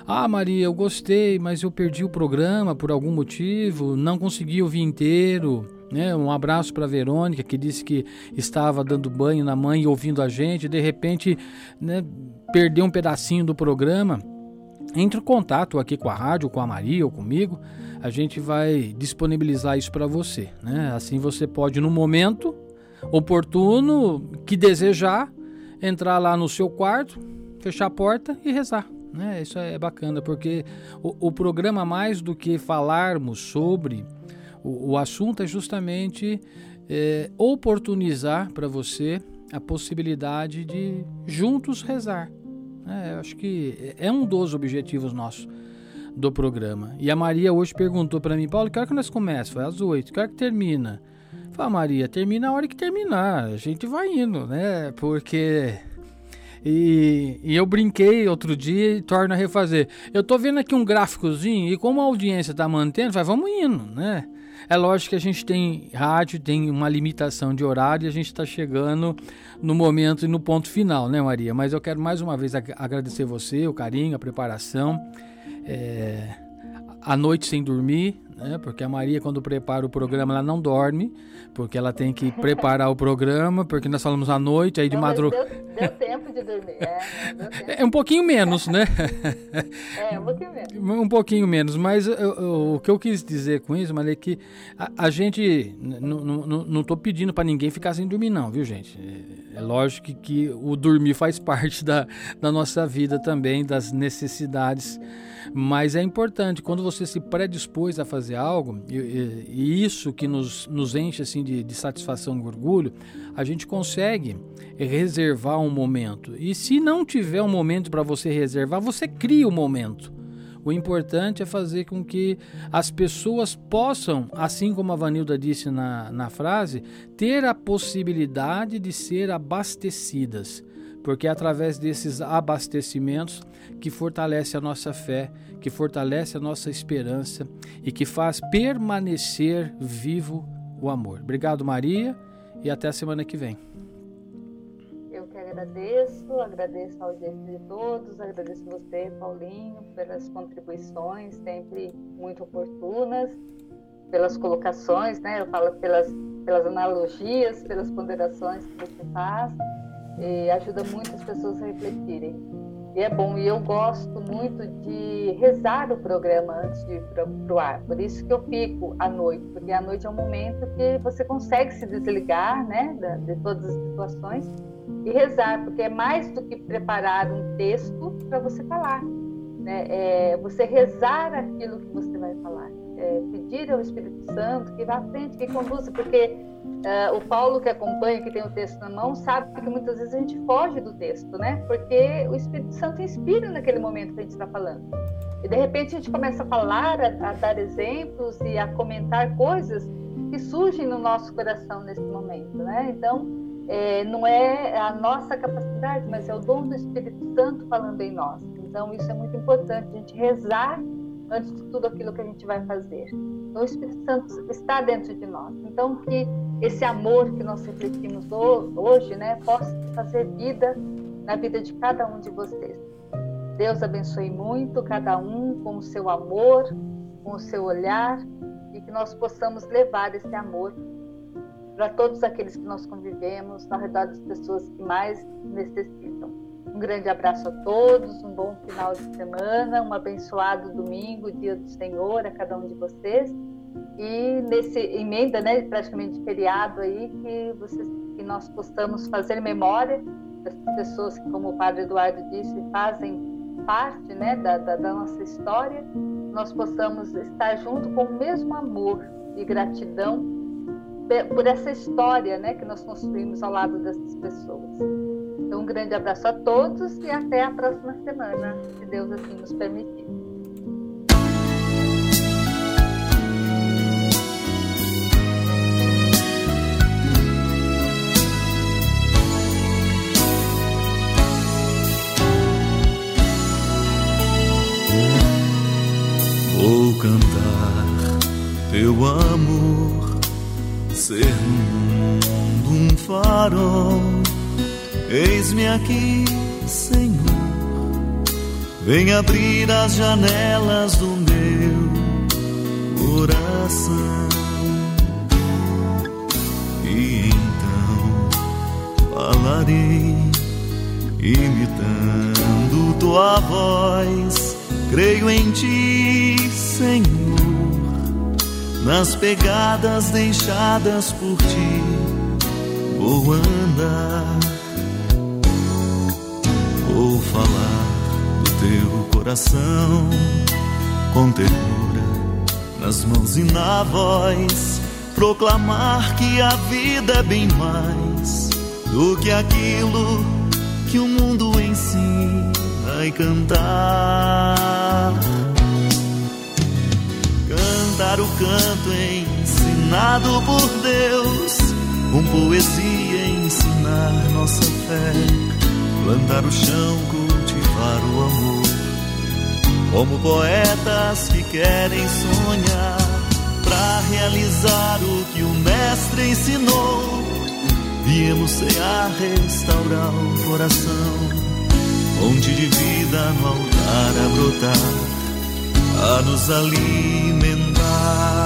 Ah, Maria, eu gostei, mas eu perdi o programa por algum motivo, não consegui ouvir inteiro. Né? Um abraço para Verônica, que disse que estava dando banho na mãe e ouvindo a gente, de repente né, perdeu um pedacinho do programa. Entre em contato aqui com a rádio, com a Maria ou comigo, a gente vai disponibilizar isso para você. Né? Assim você pode, no momento oportuno que desejar, entrar lá no seu quarto, fechar a porta e rezar. Né? Isso é bacana, porque o, o programa, mais do que falarmos sobre o, o assunto, é justamente é, oportunizar para você a possibilidade de juntos rezar. É, eu acho que é um dos objetivos nossos do programa. E a Maria hoje perguntou para mim, Paulo, que hora que nós começamos? Foi às oito. Que hora que termina? Falei, Maria, termina a hora que terminar. A gente vai indo, né? Porque... E, e, eu brinquei outro dia e torno a refazer. Eu tô vendo aqui um gráficozinho e como a audiência tá mantendo, vai, vamos indo, né? É lógico que a gente tem rádio, tem uma limitação de horário e a gente está chegando no momento e no ponto final, né, Maria? Mas eu quero mais uma vez agradecer você, o carinho, a preparação. É, a noite sem dormir, né? Porque a Maria, quando prepara o programa, ela não dorme, porque ela tem que preparar o programa, porque nós falamos à noite, aí de madrugada. Deu, deu, tempo de dormir. É, [laughs] é um pouquinho menos, né? é, um pouquinho menos. [laughs] Um pouquinho menos, mas eu, eu, o que eu quis dizer com isso, mas é que a, a gente. Não estou pedindo para ninguém ficar sem dormir, não, viu, gente? É, é lógico que, que, o dormir faz [laughs] parte da, da nossa vida também, das necessidades. Mas é importante, quando você se predispôs a fazer algo, e, e isso que nos, nos enche assim de, de satisfação e orgulho, a gente consegue reservar um momento. E se não tiver um momento para você reservar, você cria o um momento. O importante é fazer com que as pessoas possam, assim como a Vanilda disse na, na frase, ter a possibilidade de ser abastecidas porque é através desses abastecimentos que fortalece a nossa fé, que fortalece a nossa esperança e que faz permanecer vivo o amor. Obrigado, Maria, e até a semana que vem. Eu que agradeço, agradeço a audiência de todos, agradeço você, Paulinho, pelas contribuições sempre muito oportunas, pelas colocações, né? Eu falo pelas, pelas analogias, pelas ponderações que você faz e ajuda muitas pessoas a refletirem. E é bom, e eu gosto muito de rezar o programa antes de ir para o ar. Por isso que eu fico à noite, porque à noite é um momento que você consegue se desligar né, de, de todas as situações e rezar, porque é mais do que preparar um texto para você falar. Né? É você rezar aquilo que você vai falar. É pedir ao Espírito Santo que vá à frente, que conduza, porque Uh, o Paulo que acompanha, que tem o texto na mão, sabe que muitas vezes a gente foge do texto, né? Porque o Espírito Santo inspira naquele momento que a gente está falando. E de repente a gente começa a falar, a, a, dar exemplos e a comentar coisas que surgem no nosso coração nesse momento, né? Então, é, não é a nossa capacidade, mas é o dom do Espírito Santo falando em nós. Então, isso é muito importante, a gente rezar antes de tudo aquilo que a gente vai fazer. Então, o Espírito Santo está dentro de nós. Então, que esse amor que nós refletimos hoje, né, possa fazer vida na vida de cada um de vocês. Deus abençoe muito cada um com o seu amor, com o seu olhar e que nós possamos levar esse amor para todos aqueles que nós convivemos, ao redor das pessoas que mais necessitam. Um grande abraço a todos, um bom final de semana, um abençoado domingo, dia do Senhor a cada um de vocês e nesse emenda, né, praticamente feriado aí, que, vocês, que nós possamos fazer memória das pessoas que, como o Padre Eduardo disse, fazem parte, né, da, da, da nossa história, nós possamos estar junto com o mesmo amor e gratidão por essa história, né, que nós construímos ao lado dessas pessoas. Então, um grande abraço a todos e até a próxima semana, se Deus assim nos permitir. cantar teu amor, ser no mundo um farol. Eis-me aqui, Senhor, vem abrir as janelas do meu coração. E então falarei, imitando tua voz Creio em ti, Senhor, nas pegadas deixadas por ti. Vou andar, vou falar do teu coração com ternura nas mãos e na voz. Proclamar que a vida é bem mais do que aquilo que o mundo ensina vai cantar. Cantar o canto ensinado por Deus, com poesia ensinar nossa fé. Plantar o chão, cultivar o amor, como poetas que querem sonhar. Pra realizar o que o Mestre ensinou, viemos cear, restaurar o coração fonte de vida no altar a brotar, a nos alimentar.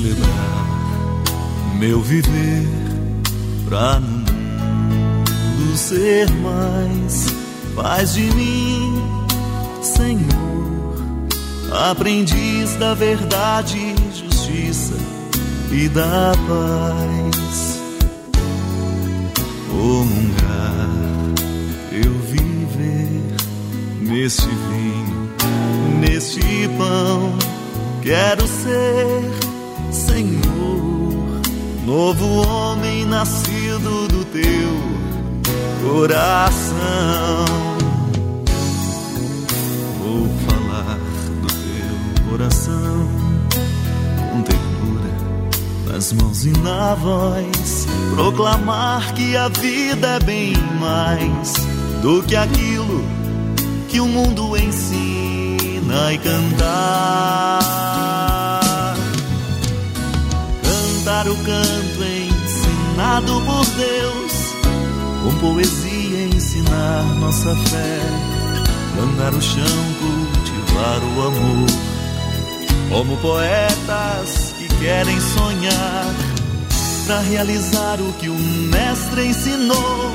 Celebrar meu viver pra no mundo ser mais. Faz de mim, Senhor, aprendiz da verdade, justiça e da paz. Comungar, eu viver neste vinho, neste pão, quero ser, Senhor, novo homem nascido do teu coração. Vou falar do teu coração com ternura nas mãos e na voz, proclamar que a vida é bem mais do que aquilo que o mundo ensina e cantar. Cantar o canto ensinado por Deus, com poesia ensinar nossa fé, andar o chão, cultivar o amor, como poetas que querem sonhar, para realizar o que o mestre ensinou.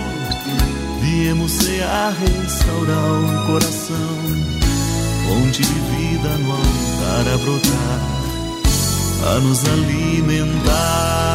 Viemos cear, restaurar o coração, fonte de vida no altar a brotar, a nos alimentar.